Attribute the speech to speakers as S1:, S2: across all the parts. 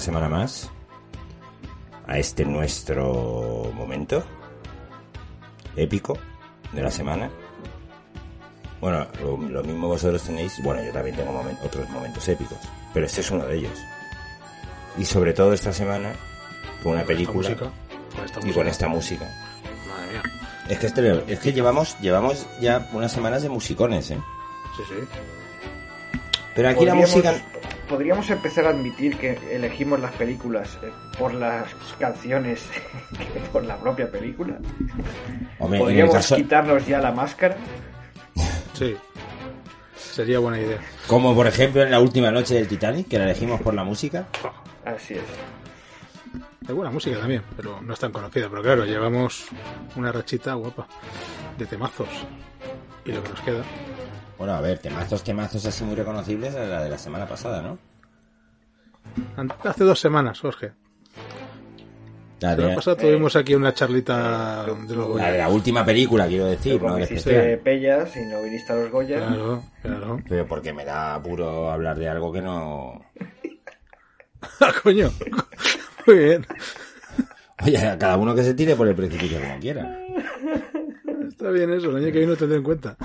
S1: una semana más a este nuestro momento épico de la semana. Bueno, lo, lo mismo vosotros tenéis, bueno, yo también tengo momen- otros momentos épicos, pero este es uno de ellos. Y sobre todo esta semana, con una película
S2: música, con esta
S1: y con esta música.
S2: Madre mía.
S1: Es que, este, es que llevamos, llevamos ya unas semanas de musicones, ¿eh?
S2: Sí, sí.
S1: Pero aquí la música...
S3: Podríamos empezar a admitir que elegimos las películas eh, por las canciones que por la propia película.
S1: Hombre,
S3: Podríamos
S1: caso...
S3: quitarnos ya la máscara.
S2: Sí. Sería buena idea.
S1: Como por ejemplo en la última noche del Titanic, que la elegimos por la música.
S3: Así es.
S2: Hay buena música también, pero no es tan conocida. Pero claro, llevamos una rachita guapa de temazos. Y lo que nos queda.
S1: Bueno, a ver, temazos, temazos así muy reconocibles a la de la semana pasada, ¿no?
S2: Hace dos semanas, Jorge.
S1: La
S2: La semana pasada tuvimos aquí una charlita de los
S1: la de
S2: Goya.
S1: la última película, quiero decir,
S3: Como
S1: no
S3: hiciste
S1: especial.
S3: Pellas y no viniste a los Goya.
S2: Claro, claro.
S1: Pero porque me da apuro hablar de algo que no...
S2: ¡Ah, coño! Muy bien.
S1: Oye, a cada uno que se tire por el precipicio como quiera.
S2: Está bien eso, el año que viene lo tendré en cuenta.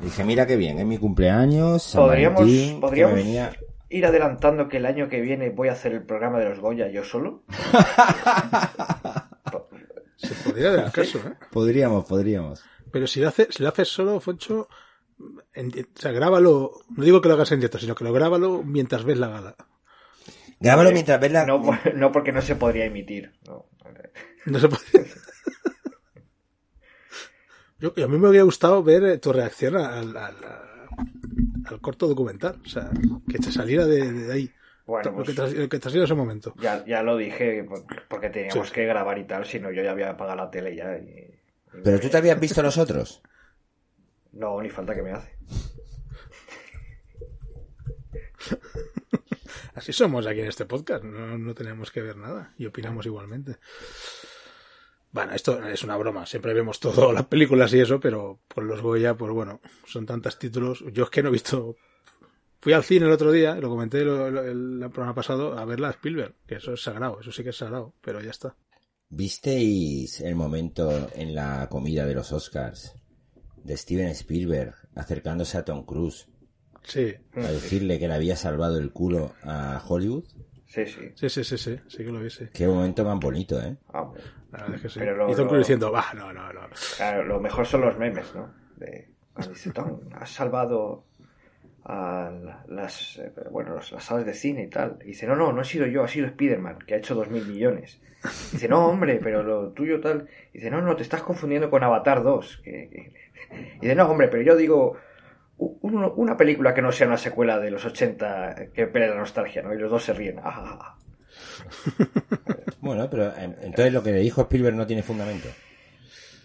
S1: Dije, mira qué bien, es mi cumpleaños, San
S3: Podríamos,
S1: Valentín,
S3: podríamos
S1: venía...
S3: ir adelantando que el año que viene voy a hacer el programa de los Goya yo solo.
S2: Se podría dar el caso, ¿eh?
S1: Podríamos, podríamos.
S2: Pero si lo, hace, si lo haces solo, Foncho, en- o sea, grábalo, no digo que lo hagas en directo, sino que lo grábalo mientras ves la gala.
S1: Grábalo mientras ves la...
S3: No, no porque no se podría emitir. no.
S2: No se puede. Yo, a mí me habría gustado ver eh, tu reacción al, al, al corto documental. O sea, que te saliera de, de ahí.
S3: Bueno,
S2: lo,
S3: pues-
S2: que te, lo que te ha salido en ese momento.
S3: Ya, ya lo dije por- porque teníamos
S2: Sí.
S3: que grabar y tal, si no yo ya había apagado la tele ya. Y, y
S1: Pero tú te habías visto los otros.
S3: No, ni falta que me hace.
S2: Así somos aquí en este podcast. No, no tenemos que ver nada. Y opinamos igualmente. Bueno, esto es una broma. Siempre vemos todo, las películas y eso, pero por los Goya, pues bueno, son tantos títulos. Yo es que no he visto. Fui al cine el otro día, lo comenté lo- el, programa pasado, a ver la Spielberg, que eso es sagrado, eso sí que es sagrado, pero ya está.
S1: ¿Visteis el momento en la comida de los Oscars de Steven Spielberg acercándose a Tom Cruise
S2: Sí,
S1: a decirle que le había salvado el culo a Hollywood?
S3: Sí, sí.
S2: sí, sí, sí, sí, sí que lo vi, sí.
S1: Qué momento más bonito, ¿eh?
S3: Ah, bueno.
S2: La verdad es que sí.
S3: Pero lo-
S2: y Tom
S3: lo-
S2: Cruise diciendo, va, no, no, no.
S3: Claro, lo mejor son los memes, ¿no? De, cuando dice, Tom, has salvado a la- las, eh, bueno, las, las salas de cine y tal. Y dice, no, no, no he sido yo, ha sido Spiderman, que ha hecho dos mil millones. Dice, no, hombre, pero lo tuyo tal. Dice, no, no, te estás confundiendo con Avatar 2. Que, que- Dice, no, hombre, pero yo digo una película que no sea una secuela de los 80 que pele la nostalgia, ¿no? Y los dos se ríen. Ah, ah, ah.
S1: Bueno, pero eh, entonces lo que le dijo Spielberg no tiene fundamento.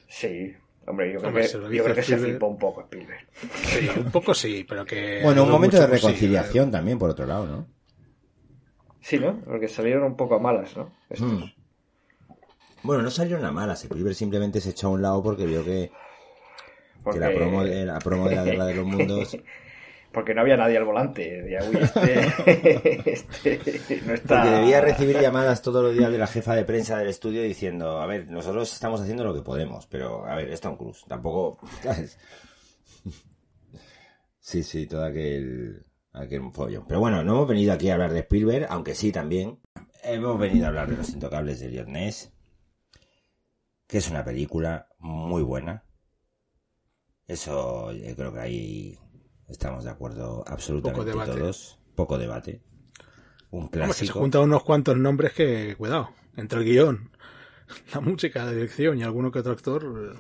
S3: Sí, Hombre, yo creo
S2: Hombre,
S3: que,
S2: se lo
S3: yo creo que se flipó un poco Spielberg.
S2: Sí, un poco sí, pero que...
S1: Bueno, un
S2: no
S1: momento de
S2: pues sí,
S1: reconciliación también, por otro lado, ¿no?
S3: Sí, ¿no? Porque salieron un poco a malas, ¿no? Estos.
S1: Mm. Bueno, no salió una mala. Spielberg simplemente se echó a un lado porque vio que,
S3: Porque,
S1: que la, promo de, la promo de la Guerra de los Mundos...
S3: porque no había nadie al volante. Decía, uy, este, este no está...
S1: Porque debía recibir llamadas todos los días de la jefa de prensa del estudio diciendo, a ver, nosotros estamos haciendo lo que podemos, pero a ver, es Tom Cruise, tampoco, ¿sabes? Sí, sí, todo aquel, aquel follón. Pero bueno, no hemos venido aquí a hablar de Spielberg, aunque sí también. Hemos venido a hablar de Los Intocables de Ness, que es una película muy buena. Eso yo creo que ahí estamos de acuerdo absolutamente todos. Poco debate. Un
S2: Hombre, que se
S1: clásico.
S2: juntan unos cuantos nombres que, cuidado, entre el guion, la música, la dirección y alguno que otro actor... eh,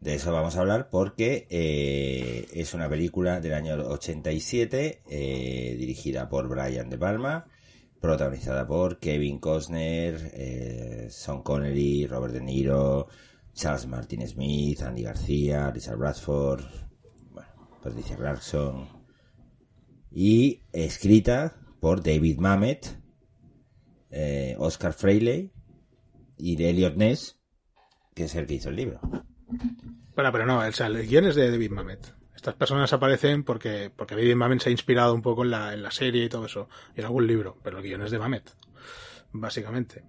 S1: De eso vamos a hablar porque eh, es una película del año 87 eh, dirigida por Brian De Palma, protagonizada por Kevin Costner, eh, Sean Connery, Robert De Niro, Charles Martin Smith, Andy García, Richard Bradford, bueno, Patricia Clarkson y escrita por David Mamet, eh, Oscar Freiley y de Elliot Ness, que es el que hizo el libro.
S2: Bueno, pero no, el guion es de David Mamet. Estas personas aparecen porque, porque David Mamet se ha inspirado un poco en la, en la serie y todo eso, y en algún libro, pero el guion es de Mamet, básicamente.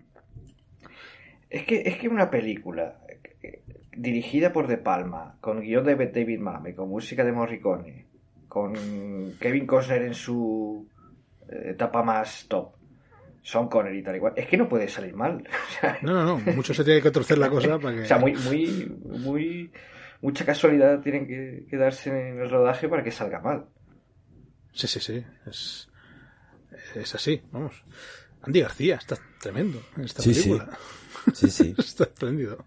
S3: Es que es que una película dirigida por De Palma, con guion de David Mamet, con música de Morricone, con Kevin Costner en su eh, etapa más top, Sean Connery y tal igual, es que no puede salir mal.
S2: No, no, no, mucho se tiene que torcer la cosa para que...
S3: o sea, muy, muy, muy, mucha casualidad tienen que, que darse en el rodaje para que salga mal.
S2: Sí, sí, sí, es, es así, vamos. Andy García está tremendo en esta
S1: Sí, sí.
S2: película.
S1: Sí, sí.
S2: Está espléndido.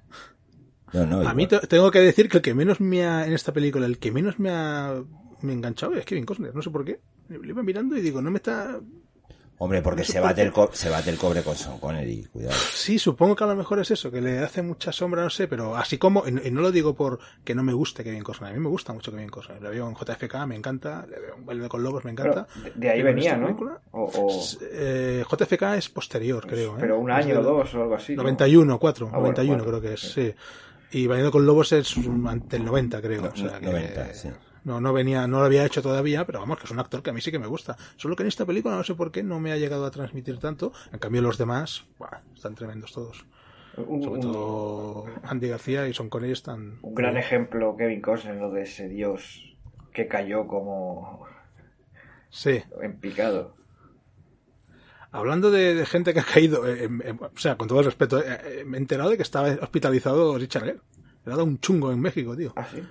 S1: No, no,
S2: A mí te- tengo que decir que el que menos me ha, en esta película, el que menos me ha, me ha enganchado es Kevin Costner, no sé por qué. Lo iba mirando y digo, no me está...
S1: Hombre, porque se bate, el co- se bate el cobre con Sean Connery, cuidado.
S2: Sí, supongo que a lo mejor es eso, que le hace mucha sombra, no sé, pero así como, y no y no lo digo por que no me guste Kevin Costner, a mí me gusta mucho Kevin Costner, le veo en JFK, me encanta, le veo en Baile con Lobos, me encanta.
S3: de, de ahí venía, ¿no?
S2: película,
S3: O, o-
S2: eh, JFK es posterior, creo. ¿eh?
S3: pero un año o dos o algo así. ¿no?
S2: 91, 4,
S3: Ah, bueno,
S2: 91
S3: cuatro.
S2: creo que es, sí. Y Bailando con Lobos es ante el 90, creo.
S1: No,
S2: o sea, que-
S1: 90, sí.
S2: No, no venía, no lo había hecho todavía, pero vamos, que es un actor que a mí sí que me gusta. Solo que en esta película no sé por qué no me ha llegado a transmitir tanto. En cambio los demás, buah, están tremendos todos.
S3: Un-
S2: Sobre
S3: un-
S2: todo Andy García y Son Connery están...
S3: Un gran ejemplo, Kevin Costner, lo de ese dios que cayó como
S2: Sí.
S3: en picado.
S2: Hablando de, de gente que ha caído, eh, em, em, o sea, con todo el respeto, eh, eh, me he enterado de que estaba hospitalizado Richard Gere. Le ha dado un chungo en México, tío.
S3: Ah, sí.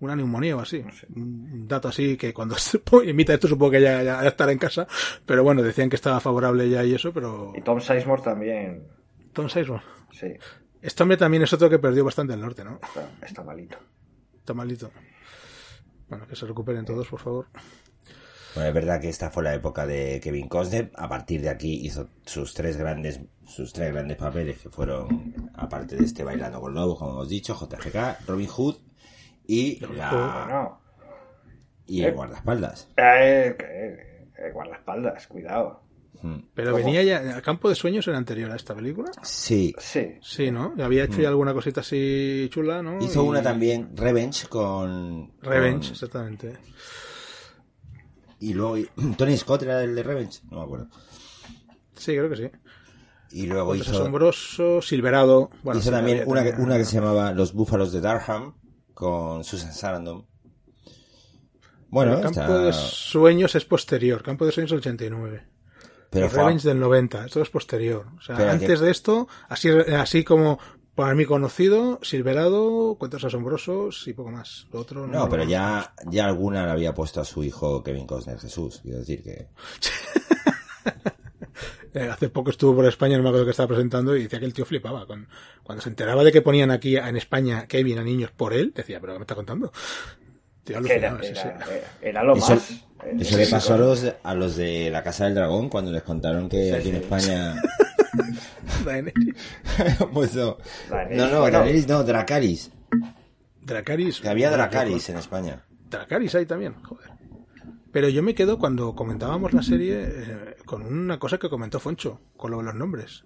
S2: Una neumonía o así.
S3: sé.
S2: Un dato así que cuando se emita esto supongo que ya, ya, ya estará en casa. Pero bueno, decían que estaba favorable ya y eso, pero...
S3: Y Tom Sizemore también.
S2: Tom Sizemore.
S3: Sí,
S2: Este hombre también es otro que perdió bastante el norte, ¿no?
S3: está, está malito.
S2: Está malito. Bueno, que se recuperen todos, por favor.
S1: Bueno, es verdad que esta fue la época de Kevin Costner. A partir de aquí hizo sus tres grandes, sus tres grandes papeles que fueron, aparte de este Bailando con Lobos, como hemos dicho, JFK, Robin Hood y la, y el guardaespaldas.
S3: eh, eh, guardaespaldas, cuidado.
S1: Mm.
S2: Pero
S3: ¿Cómo?
S2: venía ya... ¿El campo de sueños era anterior a esta película?
S1: Sí,
S3: Sí,
S2: Sí, ¿no? Había hecho ya alguna cosita así chula, ¿no?
S1: Hizo
S2: Y-
S1: una también, Revenge, con...
S2: Revenge,
S1: con-
S2: exactamente.
S1: Y luego, Tony Scott era el de Revenge, no me acuerdo.
S2: Sí, creo que sí.
S1: Y luego
S2: Otros
S1: hizo,
S2: asombroso, Silverado. Bueno,
S1: hizo también una, que-
S2: también-
S1: una que se llamaba Los Búfalos de Durham, con Susan Sarandon. Bueno,
S2: el campo
S1: está-
S2: de sueños es posterior. Campo de sueños del 89.
S1: pero
S2: Revenge del 90. Esto es posterior. O sea,
S1: Pero
S2: antes
S1: que-
S2: de esto, así, así como para mí conocido, Silverado, Cuentos Asombrosos y poco más. Lo otro
S1: No, pero
S2: lo
S1: ya, ya alguna le había puesto a su hijo Kevin Costner Jesús. Quiero decir que.
S2: Eh, hace poco estuvo por España, no me acuerdo que estaba presentando, y decía que el tío flipaba. Con, cuando se enteraba de que ponían aquí en España Kevin a niños por él, decía, ¿pero qué me está contando? Tío,
S3: era,
S2: alucinaba, sí,
S3: era,
S2: sí.
S3: era- era lo
S1: Eso,
S3: más. eh,
S1: eso le pasó a los, a los de la Casa del Dragón cuando les contaron que aquí en. España.
S2: Daenerys.
S1: pues no.
S3: Daenerys,
S1: No, no,
S3: bueno.
S1: Daenerys no, Dracaris.
S2: Dracaris.
S1: Que había Dracaris en España.
S2: Dracaris ahí también, joder. Pero yo me quedo cuando comentábamos la serie eh, con una cosa que comentó Foncho, con lo de los nombres.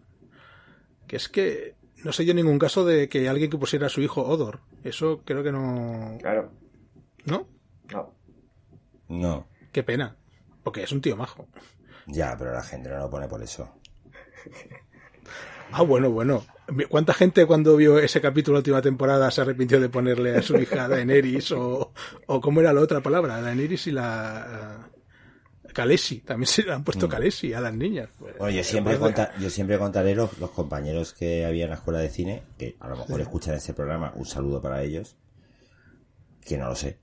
S2: Que es que no sé yo ningún caso de que alguien que pusiera a su hijo Odor. Eso creo que no.
S3: Claro.
S2: ¿No?
S3: No.
S1: No.
S2: Qué pena. Porque es un tío majo.
S1: Ya, pero la gente no lo pone por eso.
S2: Ah, bueno, bueno. ¿Cuánta gente cuando vio ese capítulo de la última temporada se arrepintió de ponerle a su hija Daenerys o, o cómo era la otra palabra? Daenerys y la... uh, Khaleesi. También se le han puesto Khaleesi a las niñas. Pues,
S1: Bueno, yo siempre, conta- yo siempre contaré los, los compañeros que había en la escuela de cine, que a lo mejor escuchan este programa, un saludo para ellos, que no lo sé,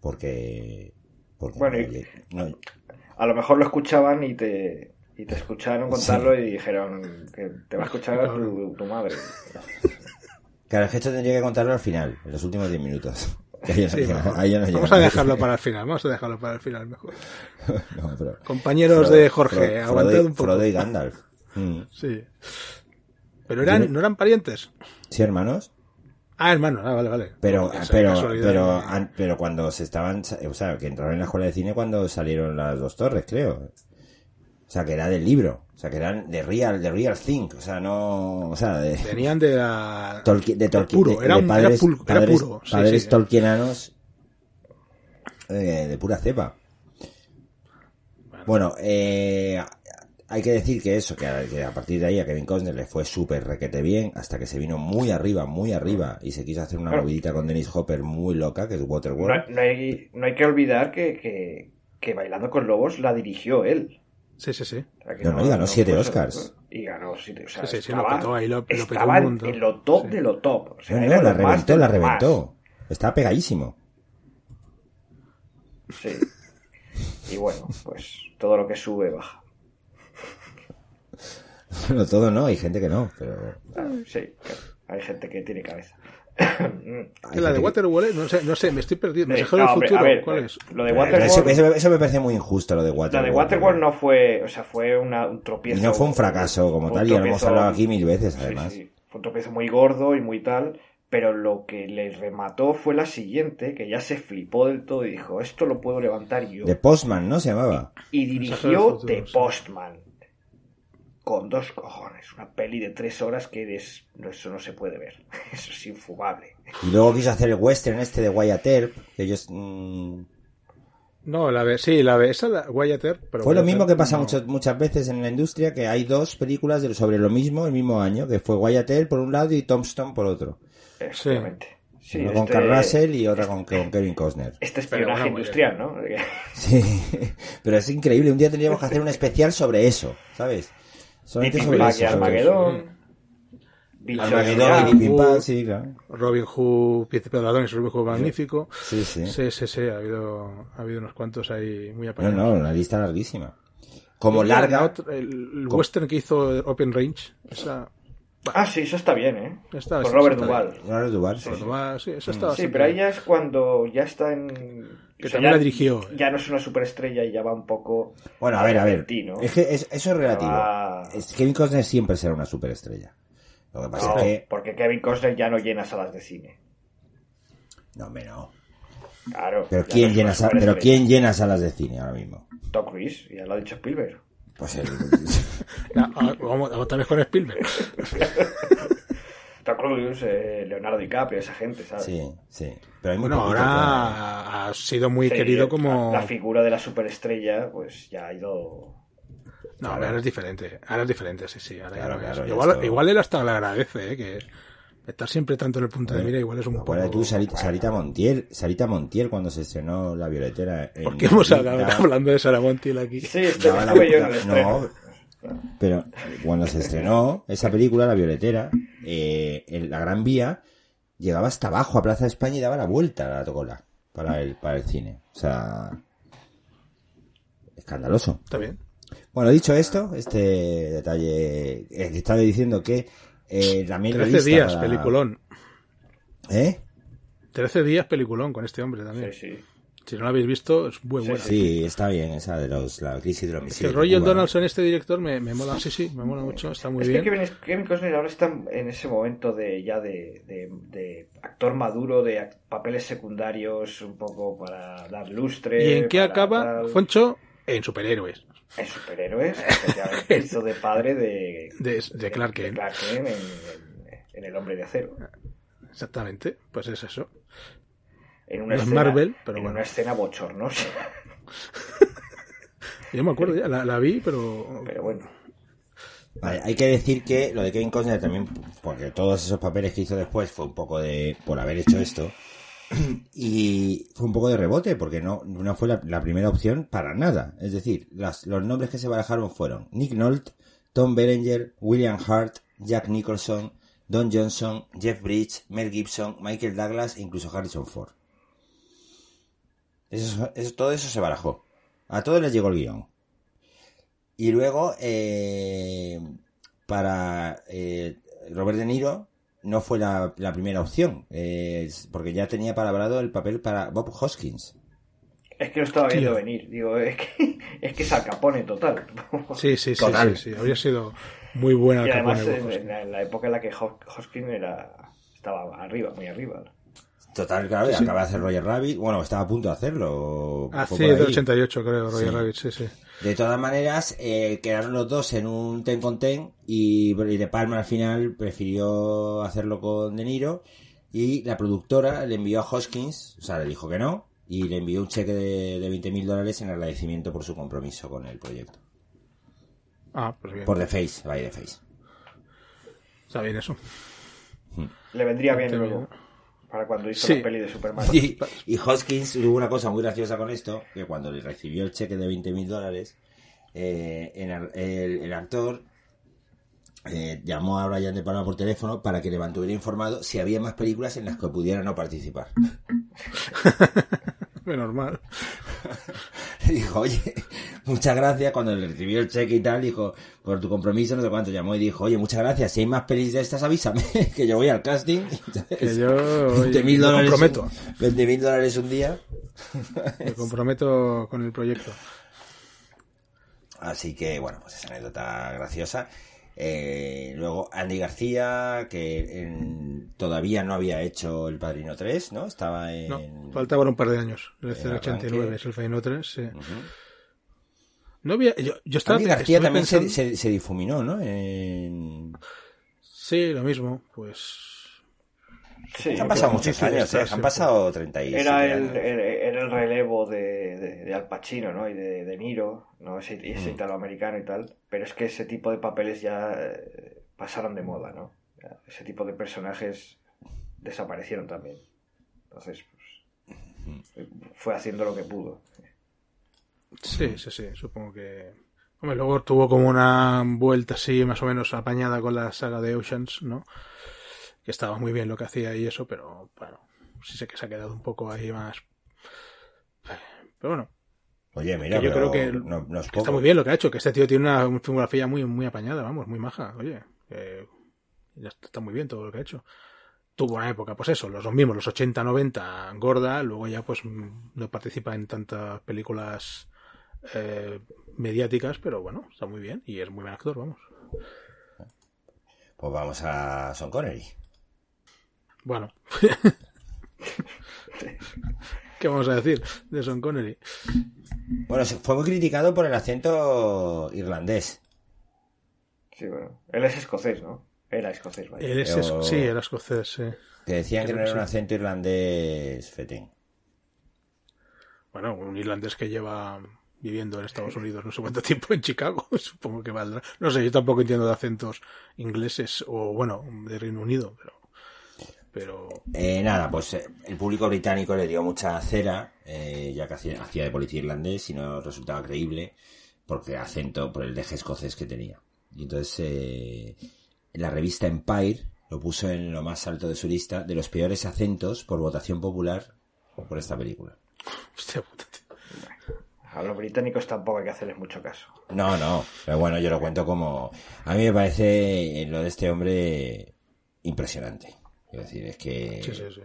S1: porque... porque
S3: Bueno,
S1: no,
S3: y-
S1: no-
S3: A lo mejor lo escuchaban y te, y te escucharon contarlo y dijeron que te va a escuchar tu, tu madre.
S1: Claro, es que esto tendría que contarlo al final, en los últimos 10 minutos. Ahí no ahí no
S2: Vamos
S1: llega.
S2: a dejarlo para el final, vamos a dejarlo para el final mejor.
S1: No, pero-
S2: Compañeros
S1: Frodo-
S2: de Jorge,
S1: Frodo-
S2: aguantad
S1: Frodo
S2: un poco.
S1: Frodo y Gandalf. Mm.
S2: Sí. Pero eran,
S1: no-
S2: eran parientes.
S1: Sí, hermanos.
S2: Ah, hermano, ah, vale, vale.
S1: Pero,
S2: Esa
S1: pero, pero, an- pero cuando se estaban, o sea, que entraron en la escuela de cine cuando salieron las dos torres, creo. O sea, que era del libro. O sea, que eran de real, de real think. O sea, no, o sea, de,
S2: Venían de la...
S1: De Tolkien,
S2: puro,
S1: de-
S2: era
S1: de
S2: era
S1: padres,
S2: era
S1: padres,
S2: puro, sí,
S1: padres
S2: sí.
S1: tolkienanos eh, de pura cepa. Bueno, eh, hay que decir que eso, que a, que a partir de ahí a Kevin Costner le fue súper requete bien, hasta que se vino muy arriba, muy arriba, y se quiso hacer una
S3: Claro.
S1: movidita con Dennis Hopper muy loca, que es
S3: No,
S1: Waterworld.
S3: no hay, no hay que olvidar que, que, que Bailando con Lobos la dirigió él.
S2: Sí, sí, sí.
S3: O sea, que
S1: No, no, y ganó siete
S3: fue-
S1: Oscars.
S3: Y ganó siete. O sea,
S2: Sí, sí, sí, lo
S3: estaba,
S2: petó ahí, lo- lo petó
S3: estaba en lo top
S2: Sí.
S3: de lo top. O sea,
S1: No, no, la reventó, la
S3: lo más.
S1: reventó. Estaba pegadísimo.
S3: Sí. Y bueno, pues todo lo que sube baja.
S1: Bueno, todo no, hay gente que no, pero...
S3: Ah, Sí, claro. hay gente que tiene cabeza.
S2: Que la de Waterworld, no sé, no sé, me estoy perdiendo.
S3: Eh,
S2: Mensajero
S3: no, hombre,
S2: futuro,
S3: a ver,
S2: ¿cuál
S3: eh,
S2: es?
S3: Lo de Waterworld,
S1: eso, eso- eso me parece muy injusto, lo de
S3: lo
S1: Waterworld.
S3: de Waterworld no fue, o sea, fue una- un tropiezo.
S1: Y no fue un fracaso como
S3: un
S1: tal, y ya lo hemos
S3: tropiezo-
S1: hablado aquí mil veces, además.
S3: sí. Fue un tropiezo muy gordo y muy tal, pero lo que le remató fue la siguiente, que ya se flipó del todo y dijo, esto lo puedo levantar yo.
S1: De Postman, ¿no? Se llamaba.
S3: Y
S2: del
S3: dirigió The
S2: sí.
S3: Postman. Con dos cojones. Una peli de tres horas que es, no, eso no se puede ver. Eso es infumable.
S1: Y luego quiso hacer el western este de Wyatt Earp, que ellos... mm,
S2: No, la ve, sí, la ve, esa la Wyatt Earp, pero
S1: Fue lo mismo
S2: Earp
S1: que pasa
S2: no.
S1: muchas muchas veces en la industria, que hay dos películas de- sobre lo mismo el mismo año, que fue Wyatt Earp por un lado y Tombstone por otro.
S3: Efectivamente. Sí,
S1: Una con
S3: este-
S1: Carl Russell y otra con, con Kevin Costner.
S3: Este espionaje
S2: bueno,
S3: industrial, ¿no?
S1: Sí, pero es increíble. Un día tendríamos que hacer un especial sobre eso, ¿sabes? Solamente sobre
S3: Impact
S1: eso.
S3: y Armagedón.
S1: Armagedón y sí, claro.
S2: Robin Hood, Príncipe de Ladrones, Robin Hood Magnífico.
S1: Sí, sí.
S2: Sí, sí, sí, ha habido, ha habido unos cuantos ahí muy
S1: No,
S2: apañados.
S1: no, una lista larguísima. Como
S2: Y la
S1: larga...
S2: otra- el el western que hizo Open Range, esa,
S3: Ah, sí, eso está bien, ¿eh?
S2: Está-
S3: Con
S2: sí,
S3: Robert Duvall.
S1: Claro, Duval, sí.
S2: sí, esa está
S3: Sí,
S2: bastante
S3: pero ahí ya es cuando ya está en...
S2: Que
S3: o sea,
S2: también
S3: ya-
S2: la dirigió.
S3: Ya no es una superestrella y ya va un poco...
S1: Bueno, a ver, a ver.
S3: repentino.
S1: Es que es- eso es relativo.
S3: Ah.
S1: Es- Kevin Costner siempre será una superestrella. Lo que pasa
S3: No,
S1: es que...
S3: porque Kevin Costner ya no llena salas de cine.
S1: No, hombre, no.
S3: Claro.
S1: Pero ¿quién,
S3: no
S1: llena, pero. ¿quién llena salas de cine ahora mismo?
S3: Tom Cruise, ya lo ha dicho Spielberg.
S1: Pues el...
S2: Ah, vamos, otra vez con Spielberg.
S3: Tom Cruise, eh, Leonardo DiCaprio, esa gente, ¿sabes?
S1: sí, sí. Pero hay muy
S2: Bueno, ahora ha sido muy
S3: Sí,
S2: querido
S3: la-
S2: como...
S3: La, figura de la superestrella, pues ya ha ido...
S2: No, ahora es diferente. Ahora es diferente, sí, sí. Ahora ya
S1: Claro, claro, ya
S2: igual,
S1: esto-
S2: igual él hasta le agradece, ¿eh? Que estar siempre tanto en el punto de mira igual es un poco...
S1: Tú, Sarita, Sarita Montiel, Sarita Montiel cuando se estrenó La Violetera. en
S2: ¿Por qué hemos
S1: Madrid,
S2: hablado hablando de Sarah Montiel aquí?
S3: Sí,
S1: la-
S3: estuve yo en el
S1: no. Pero cuando se estrenó esa película, La Violetera, eh, en la Gran Vía llegaba hasta abajo a Plaza de España y daba la vuelta a la tocola para el, para el cine. O sea, escandaloso.
S2: Está bien.
S1: Bueno, dicho esto, este detalle, eh, que estaba diciendo que eh, también
S2: 13
S1: revista
S2: días,
S1: para-
S2: peliculón.
S1: ¿Eh?
S2: 13 días, peliculón con este hombre también.
S3: Sí, sí.
S2: Si no la habéis visto, es muy buena.
S1: Sí, está bien, esa de los, la crisis de los
S2: Es
S1: misiles. Cuba, ¿no?
S2: Donaldson, este director, me, me mola, sí, sí, me mola mucho, está muy
S3: es
S2: bien.
S3: que Kevin, Kevin Costner ahora está en ese momento de ya de, de- de actor maduro, de papeles secundarios, un poco para dar lustre.
S2: ¿Y en qué acaba,
S3: tal.
S2: Foncho? En superhéroes.
S3: En superhéroes, efectivamente, hizo de padre de,
S2: De, de Clark
S3: de
S2: Kent.
S3: Clark Kent en, en- en El Hombre de Acero.
S2: Exactamente, pues es eso.
S3: En una
S2: No es
S3: escena,
S2: Marvel, pero
S3: en
S2: bueno.
S3: una escena bochornosa.
S2: Yo me acuerdo ya, la, la vi, pero...
S3: Pero bueno,
S1: Vale, hay que decir que lo de Kevin Costner también, porque todos esos papeles que hizo después fue un poco de, por haber hecho esto, y fue un poco de rebote, porque no, no fue la, la primera opción para nada. Es decir, las- los nombres que se barajaron fueron Nick Nolte, Tom Berenger, William Hart, Jack Nicholson, Don Johnson, Jeff Bridges, Mel Gibson, Michael Douglas e incluso Harrison Ford. Eso, eso- todo eso se barajó. A todos les llegó el guion. Y luego, eh, para eh, Robert De Niro, no fue la, la primera opción, eh, porque ya tenía palabrado el papel para Bob Hoskins.
S3: es que lo estaba viendo
S2: Tío.
S3: venir. Digo, es que es que es Al Capone total.
S2: Sí, sí, sí,
S1: Total.
S2: sí, sí, habría sido muy buena
S3: Y
S2: Al
S3: además
S2: Capone,
S3: en, la, en la época en la que Hos- Hoskin era estaba arriba, muy arriba.
S1: Total, claro, y
S2: Sí.
S1: acaba de hacer Roger Rabbit. Bueno, estaba a punto de hacerlo.
S2: Ah, del
S1: ahí.
S2: 88 creo, Roger
S1: Sí.
S2: Rabbit, sí, sí.
S1: De todas maneras, eh, quedaron los dos en un ten con ten y, y De Palma al final prefirió hacerlo con De Niro y la productora le envió a Hoskins, o sea, le dijo que no y le envió un cheque de, de 20 mil dólares en agradecimiento por su compromiso con el proyecto.
S2: Ah, pues bien.
S1: Por The Face, by The Face.
S2: Está bien eso.
S3: Le vendría bien luego. Para cuando hizo
S2: Sí.
S3: la peli de Superman.
S1: Y, y Hoskins tuvo una cosa muy graciosa con esto, que cuando le recibió el cheque de 20 mil dólares, eh, el, el- el actor eh, llamó a Brian De Palma por teléfono para que le mantuviera informado si había más películas en las que pudiera no participar.
S2: Normal.
S1: Le dijo, oye, muchas gracias. Cuando le recibió el cheque y tal, dijo, por tu compromiso, no sé cuánto, llamó y dijo, oye, muchas gracias. Si hay más pelis de estas, avísame, que yo voy al casting.
S2: Que yo, oye,
S1: 20 mil dólares.
S2: comprometo.
S1: 20 mil dólares un día.
S2: Me comprometo con el proyecto.
S1: Así que, bueno, pues esa anécdota graciosa. Eh, luego Andy García, que en- todavía no había hecho El Padrino 3, ¿no? Estaba en...
S2: No, faltaban un par de años. El 89
S1: arranque.
S2: es el Padrino 3, sí.
S1: Ujú.
S2: No había, yo, yo estaba,
S1: Andy García también se,
S2: pensando-
S1: se, se difuminó, ¿no? En...
S2: Sí, lo mismo, pues...
S3: Sí,
S1: Han pasado muchos años, ¿eh? Han pasado 37
S3: Era el,
S1: años.
S3: El relevo de, de, de Al Pacino, ¿no? Y de, de Niro, ¿no? Ese, ese
S1: Mm.
S3: italoamericano y tal. Pero es que ese tipo de papeles ya eh, pasaron de moda, ¿no? Ese tipo de personajes desaparecieron también. Entonces, pues, fue haciendo lo que pudo.
S2: Sí, sí, sí, supongo que... Hombre, luego tuvo como una vuelta así más o menos apañada con la saga de Oceans, ¿no? Que estaba muy bien lo que hacía y eso, pero bueno, sí sé que se ha quedado un poco ahí más... Pero bueno,
S1: Oye, mira,
S2: que yo
S1: pero
S2: creo que,
S1: no, no es
S2: que está muy bien lo que ha hecho, que este tío tiene una filmografía muy, muy apañada, vamos, muy maja, oye, ya está, muy bien todo lo que ha hecho. Tuvo una época, pues eso, los mismos, los 80, 90, gorda, luego ya pues no participa en tantas películas eh, mediáticas, pero bueno, está muy bien y es muy buen actor, vamos.
S1: Pues vamos a Son Connery.
S2: Bueno. ¿Qué vamos a decir de Son Connery?
S1: Bueno, fue muy criticado por el acento irlandés.
S3: Sí, bueno. Él es escocés, ¿no? Era escocés, vaya.
S2: Él es,
S1: Pero-
S2: sí, era escocés, sí.
S1: Que decían que no era un acento irlandés fetén.
S2: Bueno, un irlandés que lleva viviendo en Estados Unidos no sé cuánto tiempo en Chicago, supongo que valdrá. No sé, yo tampoco entiendo de acentos ingleses o, bueno, de Reino Unido, pero... Pero...
S1: Eh, nada, pues eh, el público británico le dio mucha cera, eh, ya que hacía, hacía de policía irlandés y no resultaba creíble, porque acento, por el deje escocés que tenía. Y entonces eh, la revista Empire lo puso en lo más alto de su lista de los peores acentos por votación popular por esta película.
S2: Hostia puta, tío.
S3: A los británicos tampoco hay que hacerles mucho caso.
S1: No, no, pero bueno, yo lo cuento como... A mí me parece lo de este hombre impresionante. Quiero decir, es que...
S2: Sí, sí, sí.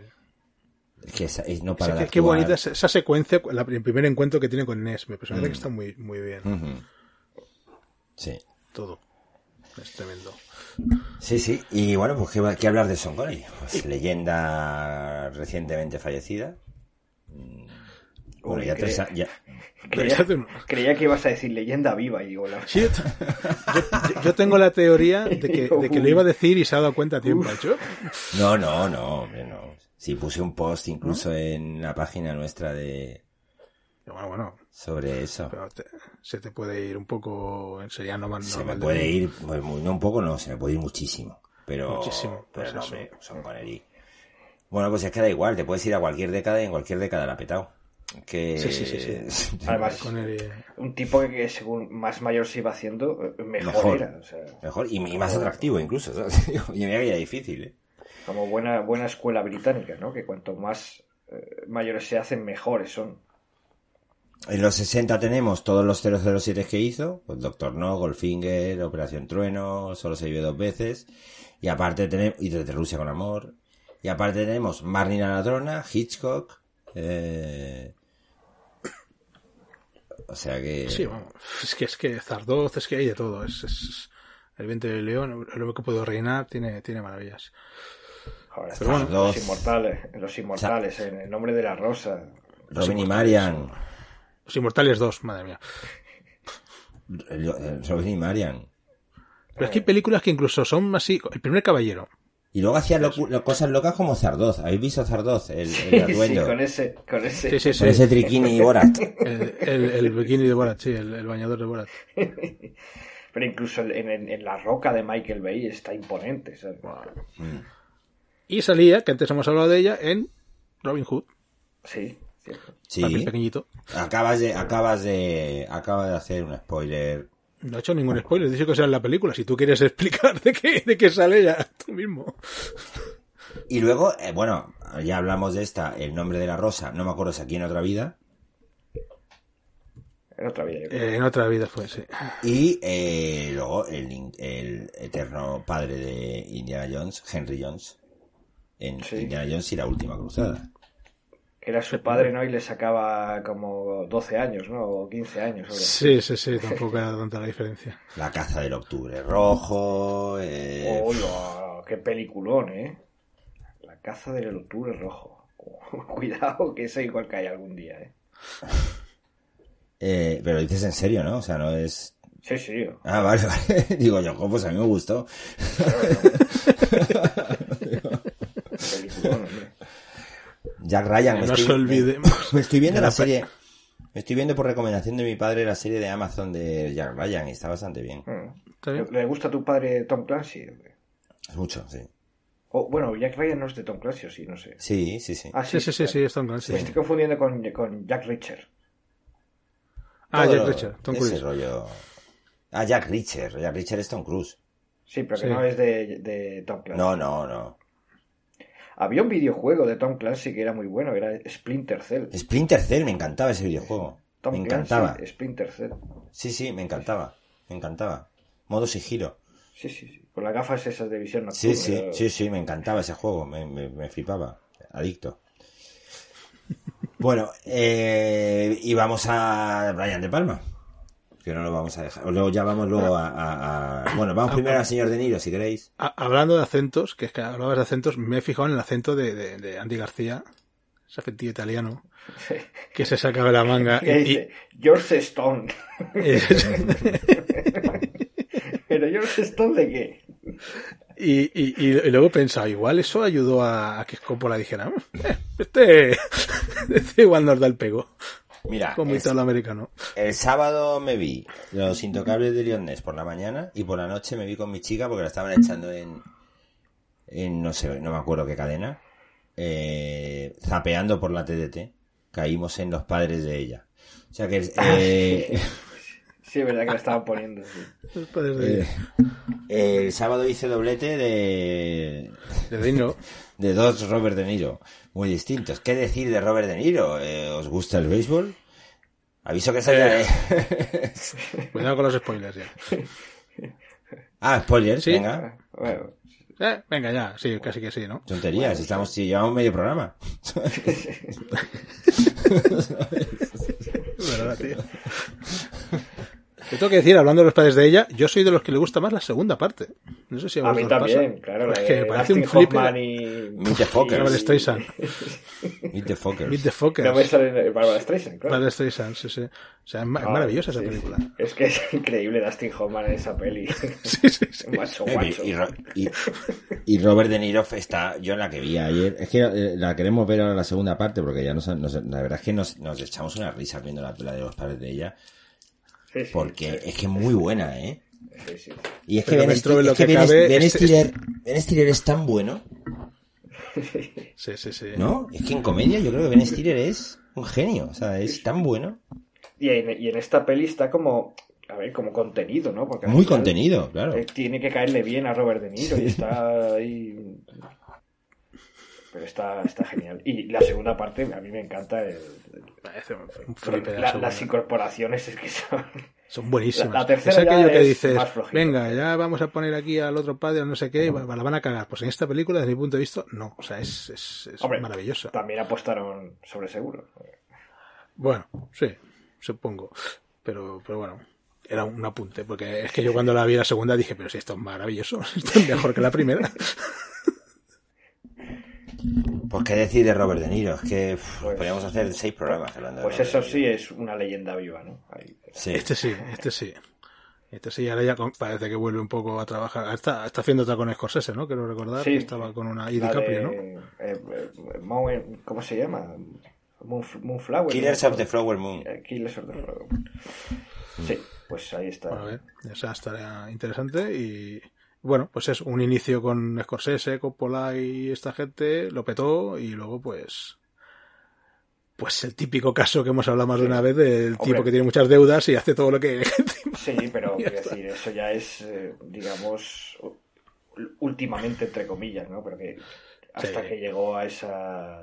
S1: Es que esa- es no para
S2: qué,
S1: de
S2: qué bonita es esa secuencia, la- el primer encuentro que tiene con Ness. Me parece que está muy, muy bien.
S1: Ujú. Sí.
S2: Todo. Es tremendo.
S1: Sí, sí. Y bueno, pues ¿qué, qué hablar de Sean Connery? Pues leyenda recientemente fallecida. Bueno, ya tres ya-
S3: Creía, que ibas a decir leyenda viva y digo, la...
S2: Sí, yo, yo- yo tengo la teoría de que, de que lo iba a decir y se ha dado cuenta a tiempo. ¿ha hecho?
S1: No, no, no, hombre, no. Sí, puse un post incluso en la página nuestra de
S2: Bueno, bueno,
S1: sobre eso.
S2: pero te- se te puede ir un poco enseriando más
S1: Se me
S2: de
S1: puede ir, pues, muy- no un poco, no, se me puede ir muchísimo. Pero,
S2: Muchísimo,
S1: pero
S2: pues
S1: no, hombre, Sean Connery. Bueno, pues es que da igual, te puedes ir a cualquier década y en cualquier década la ha petado. Que...
S2: Sí, sí, sí, sí.
S3: Además,
S2: Con el-
S3: un tipo que, según más mayor se iba haciendo, eh, mejor,
S1: Mejor.
S3: era. O sea,
S1: Mejor y, y más atractivo incluso. ¿sabes? Y que era difícil, ¿eh?
S3: como buena, buena escuela británica, ¿no? Que cuanto más eh, mayores se hacen, mejores son.
S1: En los 60 tenemos todos los 007 que hizo, pues Doctor No, Goldfinger, Operación Trueno, Solo se vive dos veces, y aparte tenemos, y desde Rusia con amor, y aparte tenemos Marnie la ladrona, Hitchcock, eh... o sea que...
S2: Sí, vamos. Es que es que Zardoz, es que hay de todo. Es, es- el viento del león, el hombre que puedo reinar, tiene, tiene maravillas.
S3: Joder,
S1: Pero bueno.
S3: los inmortales, los inmortales, en el nombre de la rosa.
S1: Robin y Marian,
S2: Los Inmortales 2, madre mía.
S1: Robin y Marian.
S2: Pero es que hay películas que incluso son así. El primer caballero.
S1: Y luego hacía lo- cosas locas como Zardoz. ¿Habéis visto Zardoz? El, el
S3: Sí,
S1: atuendo.
S3: con ese, con ese.
S2: Sí, sí, sí.
S1: Con ese triquini y Borat.
S2: El, el, el bikini de Borat, sí, el, el bañador de Borat.
S3: Pero incluso en, en- en la roca de Michael Bay está imponente. ¿sabes?
S2: Y salía, que antes hemos hablado de ella, en Robin Hood.
S3: Sí, cierto.
S2: Papel
S1: Sí.
S2: pequeñito.
S1: Acabas de, acabas de, acabas de hacer un spoiler.
S2: No he hecho ningún spoiler, dice que sea en la película. Si tú quieres explicar de qué, de qué sale ya, tú mismo.
S1: Y luego, eh, bueno, ya hablamos de esta, el nombre de la rosa, no me acuerdo si aquí en otra vida.
S3: En otra vida. yo creo.
S2: Eh, en otra vida fue, sí.
S1: Y eh, luego el, in- el eterno padre de Indiana Jones, Henry Jones, en
S3: Sí.
S1: Indiana Jones y la última cruzada.
S3: Que era su padre, ¿no? Y le sacaba como 12 años, ¿no? O 15 años.
S2: Sí, sí, sí, tampoco era tanta la diferencia.
S1: La caza del octubre rojo. eh,
S3: Hola, qué peliculón, ¿eh? La caza del octubre rojo. Cuidado, que eso igual cae algún día, ¿eh?
S1: eh, pero dices en serio, ¿no? O sea, no es.
S3: Sí, sí.
S1: Ah, vale, vale. Digo yo, pues a mí me gustó.
S3: Peliculón, hombre.
S1: Jack Ryan. me
S2: No
S1: estoy-
S2: se olvidemos.
S1: Me estoy viendo la serie. Me estoy viendo por recomendación de mi padre la serie de Amazon de Jack Ryan y está bastante bien.
S3: Mm.
S2: ¿Está bien?
S3: ¿Le gusta a tu padre Tom Clancy?
S1: Es mucho, sí.
S3: O, bueno, Jack Ryan no es de Tom Clancy, o sí, no sé.
S1: Sí, sí, sí.
S3: Ah,
S2: Sí, sí, sí, sí, es Tom Clancy.
S3: Me estoy confundiendo con, con Jack Reacher.
S2: Ah,
S1: Todo
S2: Jack
S1: lo-
S2: Richard, Tom
S1: ese
S2: Cruise.
S1: rollo. Ah, Jack Reacher. Jack Reacher es Tom Cruise.
S3: Sí, pero que
S2: Sí.
S3: no es de, de Tom Clancy.
S1: No, no, no.
S3: Había un videojuego de Tom Clancy que era muy bueno, era Splinter Cell.
S1: Splinter Cell, me encantaba ese videojuego.
S3: Tom
S1: me
S3: Clancy,
S1: encantaba.
S3: Splinter Cell.
S1: Sí, sí, me encantaba. Me encantaba. Modo sigilo.
S3: Sí, sí, sí. Con las gafas esas de visión
S1: Sí,
S3: nocturna.
S1: sí,
S3: era-
S1: sí, sí, me encantaba ese juego. Me, me, me flipaba. Adicto. Bueno, eh, y vamos a Brian De Palma. Que no lo vamos a dejar. O luego ya vamos luego a, a- a- Bueno, vamos primero al señor De Niro, si queréis.
S2: Ha- Hablando de acentos, que es que hablabas de acentos, me he fijado en el acento de, de, de Andy García, ese acento italiano, que se sacaba la manga. Y-
S3: dice, George Stone. ¿Pero George Stone de qué?
S2: Y, y, y, y luego he pensado, igual eso ayudó a, a que Coppola dijera, "Eh, este, este igual nos da el pego,
S1: Mira,
S2: como
S1: es-
S2: italo americano.
S1: el sábado me vi Los Intocables de Lioness por la mañana y por la noche me vi con mi chica porque la estaban echando en, en no sé, no me acuerdo qué cadena, eh, zapeando por la TDT. Caímos en los padres de ella. O sea que eh,
S3: Sí, es verdad que la estaban poniendo. sí.
S2: Los padres de,
S1: eh, el sábado hice doblete de,
S2: de Dino.
S1: de dos Robert De Niro, muy distintos. ¿Qué decir de Robert De Niro? Eh, ¿Os gusta el béisbol? Aviso que salía de...
S2: Cuidado con los spoilers ya.
S1: ah, spoilers,
S2: Sí.
S1: venga.
S3: Bueno,
S2: Eh, venga ya, sí, casi que sí, ¿no?
S1: Tonterías, estamos, si llevamos medio programa.
S2: ¿Verdad, tío? Te tengo que decir, hablando de los padres de ella, yo soy de los que le gusta más la segunda parte. No sé si a,
S3: A mí también,
S2: pasa.
S3: claro.
S2: Es
S3: la
S2: que
S3: de
S2: me parece un flip.
S3: Y...
S1: Meet the
S2: Barbara
S1: fuckers.
S2: Streisand.
S1: Meet the fuckers.
S2: Meet the Fuckers.
S3: No me sale Barbara Streisand, claro.
S2: Barbara Streisand, sí, sí. O sea, es
S3: Ah,
S2: maravillosa esa película.
S3: sí. Es que es increíble Dustin Hoffman en esa peli.
S2: Sí, sí, sí.
S3: macho,
S1: Eh,
S3: macho.
S1: y, y- y Robert De Niro está, yo la que vi ayer, es que eh, la queremos ver ahora la segunda parte porque ya nos, nos- la verdad es que nos, nos echamos una risa viendo la pela de los padres de ella
S3: Sí, sí,
S1: porque es que es muy buena, ¿eh?
S3: sí, sí.
S1: Y es que Ben, Stiller, Ben Stiller es tan bueno,
S2: Sí, sí, sí.
S1: ¿no? Es que en comedia yo creo que Ben Stiller es un genio, o sea, es tan bueno,
S3: Y en, y en esta peli está como, a ver, como contenido, ¿no? Porque
S1: muy
S3: final,
S1: contenido, claro.
S3: eh, Tiene que caerle bien a Robert De Niro y está ahí... Pero está, está genial. Y la segunda parte, a mí me encanta el-
S2: Parece un flipe de
S3: la-
S2: la
S3: las incorporaciones, es que son...
S2: Son buenísimas.
S3: La- la tercera
S2: es aquello que
S3: es
S2: dices,
S3: más flojita.
S2: venga, ya vamos a poner aquí al otro padre o no sé qué, y va- la van a cagar. Pues en esta película, desde mi punto de vista, no. O sea, es, es, es
S3: Hombre,
S2: maravillosa.
S3: También apostaron sobre seguro.
S2: Bueno, sí, supongo. Pero, pero bueno, era un apunte, porque es que yo cuando la vi la segunda dije, pero si esto es maravilloso, esto es mejor que la primera.
S1: Pues qué decir de Robert De Niro, es que uf,
S3: Pues-
S1: podríamos hacer seis programas hablando de
S3: Pues eso sí es una leyenda viva, ¿no? Ahí-
S1: Sí.
S2: Este sí, este sí. Este sí, ahora ya con- parece que vuelve un poco a trabajar. Está, está haciendo otra con Scorsese, ¿no? Quiero recordar
S3: Sí.
S2: que estaba con una y DiCaprio,
S3: de,
S2: ¿no?
S3: eh, eh, ¿Cómo se llama? Moonf- Moonflower.
S1: Killers
S3: ¿no?
S1: of the Flower Moon.
S3: Eh, Killers of the Flower Moon. Sí, pues ahí está.
S2: Bueno, a ver, esa estaría interesante y bueno, pues es un inicio con Scorsese, Coppola y esta gente, lo petó y luego pues pues el típico caso que hemos hablado más de una vez del
S3: Hombre.
S2: tipo que tiene muchas deudas y hace todo lo que
S3: Sí, pero decir, eso ya es, eh, digamos, últimamente entre comillas, ¿no? Pero que hasta
S2: Sí.
S3: que llegó a esa...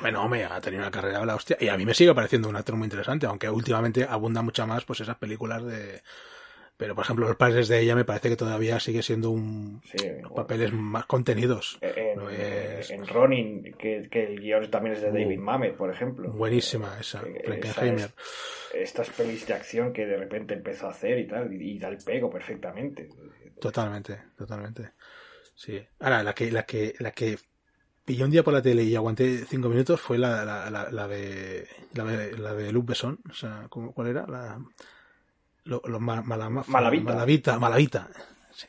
S2: Bueno, hombre, ha tenido una carrera de la hostia. Y a mí me sigue pareciendo un actor muy interesante, aunque últimamente abunda mucho más pues esas películas de... Pero, por ejemplo, Los padres de ella me parece que todavía sigue siendo un...
S3: Sí, bueno.
S2: papeles más contenidos.
S3: En,
S2: No es-
S3: en Ronin, que, que el guion también es de David
S2: Uh,
S3: Mamet, por ejemplo.
S2: Buenísima esa,
S3: Eh,
S2: Frankenheimer.
S3: es- estas pelis de acción que de repente empezó a hacer y tal, y, y da el pego perfectamente.
S2: Totalmente, totalmente. Sí. Ahora, la que, la que, la que pillé un día por la tele y aguanté cinco minutos fue la, la, la, la de, la de, la de Luc Besson. O sea, ¿cómo- ¿cuál era? La, lo, lo ma- malama-
S3: Malavita.
S2: Malavita, Malavita.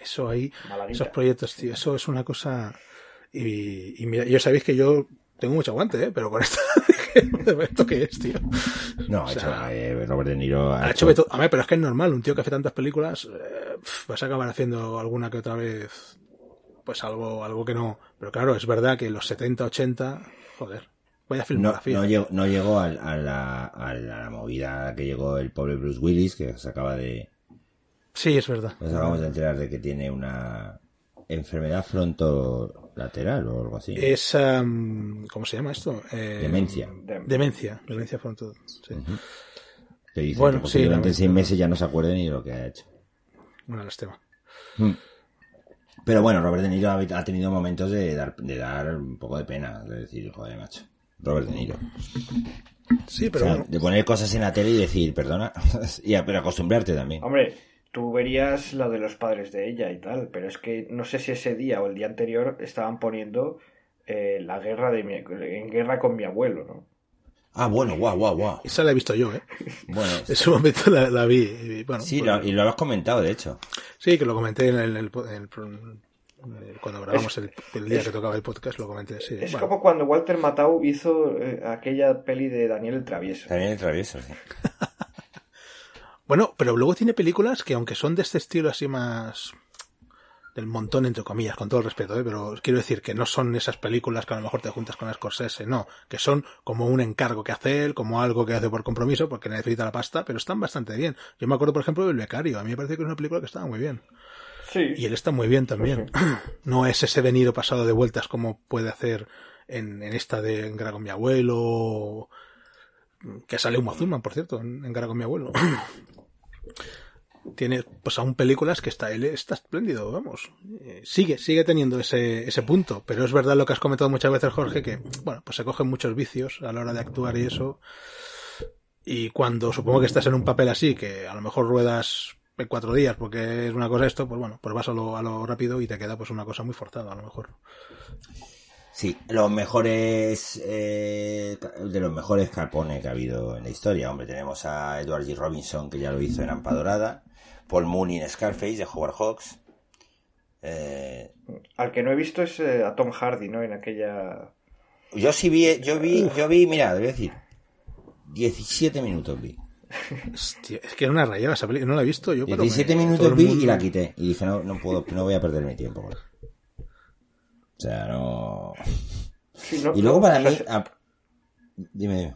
S2: Eso ahí,
S3: Malavita.
S2: esos proyectos, tío, eso es una cosa. Y, y mira, yo sabéis que yo tengo mucho aguante, ¿eh? Pero con esto, ¿esto qué es, tío?
S1: No,
S2: O
S1: ha hecho,
S2: sea,
S1: eh, Robert De Niro ha
S2: Ha hecho. A ver, pero es que es normal, un tío que hace tantas películas, eh, vas a acabar haciendo alguna que otra vez, pues algo, algo que no. Pero claro, es verdad que los 70, 80, joder, vaya
S1: no,
S2: filmografía.
S1: no llegó, no llegó a, la, a la movida que llegó el pobre Bruce Willis, que se acaba de,
S2: Sí, es verdad.
S1: nos acabamos de enterar de que tiene una enfermedad frontolateral o algo así.
S2: Es, am, ¿cómo se llama esto? Eh,
S1: Demencia.
S3: De-
S2: Demencia, demencia frontal. Sí.
S1: Que dice
S2: bueno,
S1: que
S2: sí,
S1: en seis meses ya no se acuerde ni de lo que ha hecho.
S2: Una lástima.
S1: Mm. Pero bueno, Robert De Niro ha, ha tenido momentos de dar, de dar un poco de pena, de decir, joder, macho. Robert De Niro.
S2: Sí,
S1: O
S2: pero
S1: sea,
S2: bueno.
S1: de poner cosas en la tele y decir, perdona, y a- pero acostumbrarte también.
S3: Hombre, tú verías lo de los padres de ella y tal, pero es que no sé si ese día o el día anterior estaban poniendo eh, la guerra de mi, en guerra con mi abuelo, ¿no?
S1: Ah, bueno, guau, guau, guau.
S2: Esa la he visto yo, ¿eh?
S1: Bueno,
S2: En su momento la, la vi. y bueno,
S1: sí,
S2: pues-
S1: lo- y lo has comentado, de hecho.
S2: Sí, que lo comenté en el, en el- cuando grabamos el, el día que tocaba el podcast, lo comenté. Sí,
S3: Es
S2: bueno.
S3: como cuando Walter Matthau hizo eh, aquella peli de Daniel el Travieso.
S1: También el travieso, sí.
S2: Bueno, pero luego tiene películas que aunque son de este estilo así más del montón entre comillas, con todo el respeto, ¿eh? pero quiero decir que no son esas películas que a lo mejor te juntas con Scorsese, no, que son como un encargo que hace él, como algo que hace por compromiso, porque necesita la pasta, pero están bastante bien. Yo me acuerdo, por ejemplo, del Becario, a mí me parece que es una película que estaba muy bien.
S3: Sí.
S2: Y él está muy bien también. No es ese venido pasado de vueltas como puede hacer en, en esta de En Gara con mi abuelo, que sale un Thurman, por cierto, en, en Gara con mi abuelo. tiene pues aún películas que está él está espléndido, vamos. Eh, sigue, sigue teniendo ese, ese punto, pero es verdad lo que has comentado muchas veces, Jorge, que bueno, pues se cogen muchos vicios a la hora de actuar y eso. Y cuando supongo que estás en un papel así, que a lo mejor ruedas en cuatro días porque es una cosa esto, pues bueno, pues vas a lo, a lo rápido y te queda pues una cosa muy forzada a lo mejor.
S1: Sí, los mejores eh, de los mejores Capone que ha habido en la historia. Hombre, tenemos a Edward G. Robinson que ya lo hizo en Ampa Dorada, Paul Mooney en Scarface de Howard Hawks. Eh,
S3: Al que no he visto es eh, a Tom Hardy, ¿no? En aquella...
S1: yo sí vi, yo vi, yo vi, mira, a decir, 17 minutos vi.
S2: Hostia, es que era una rayada esa película, no la he visto yo. pero
S1: 17
S2: me- todo
S1: minutos vi
S2: mundo-
S1: y la quité. Y dije, no, no puedo, no voy a perder mi tiempo. O sea, no.
S3: Sí, no-
S1: Y luego
S3: no,
S1: para
S3: o sea,
S1: mí, ah, dime, dime.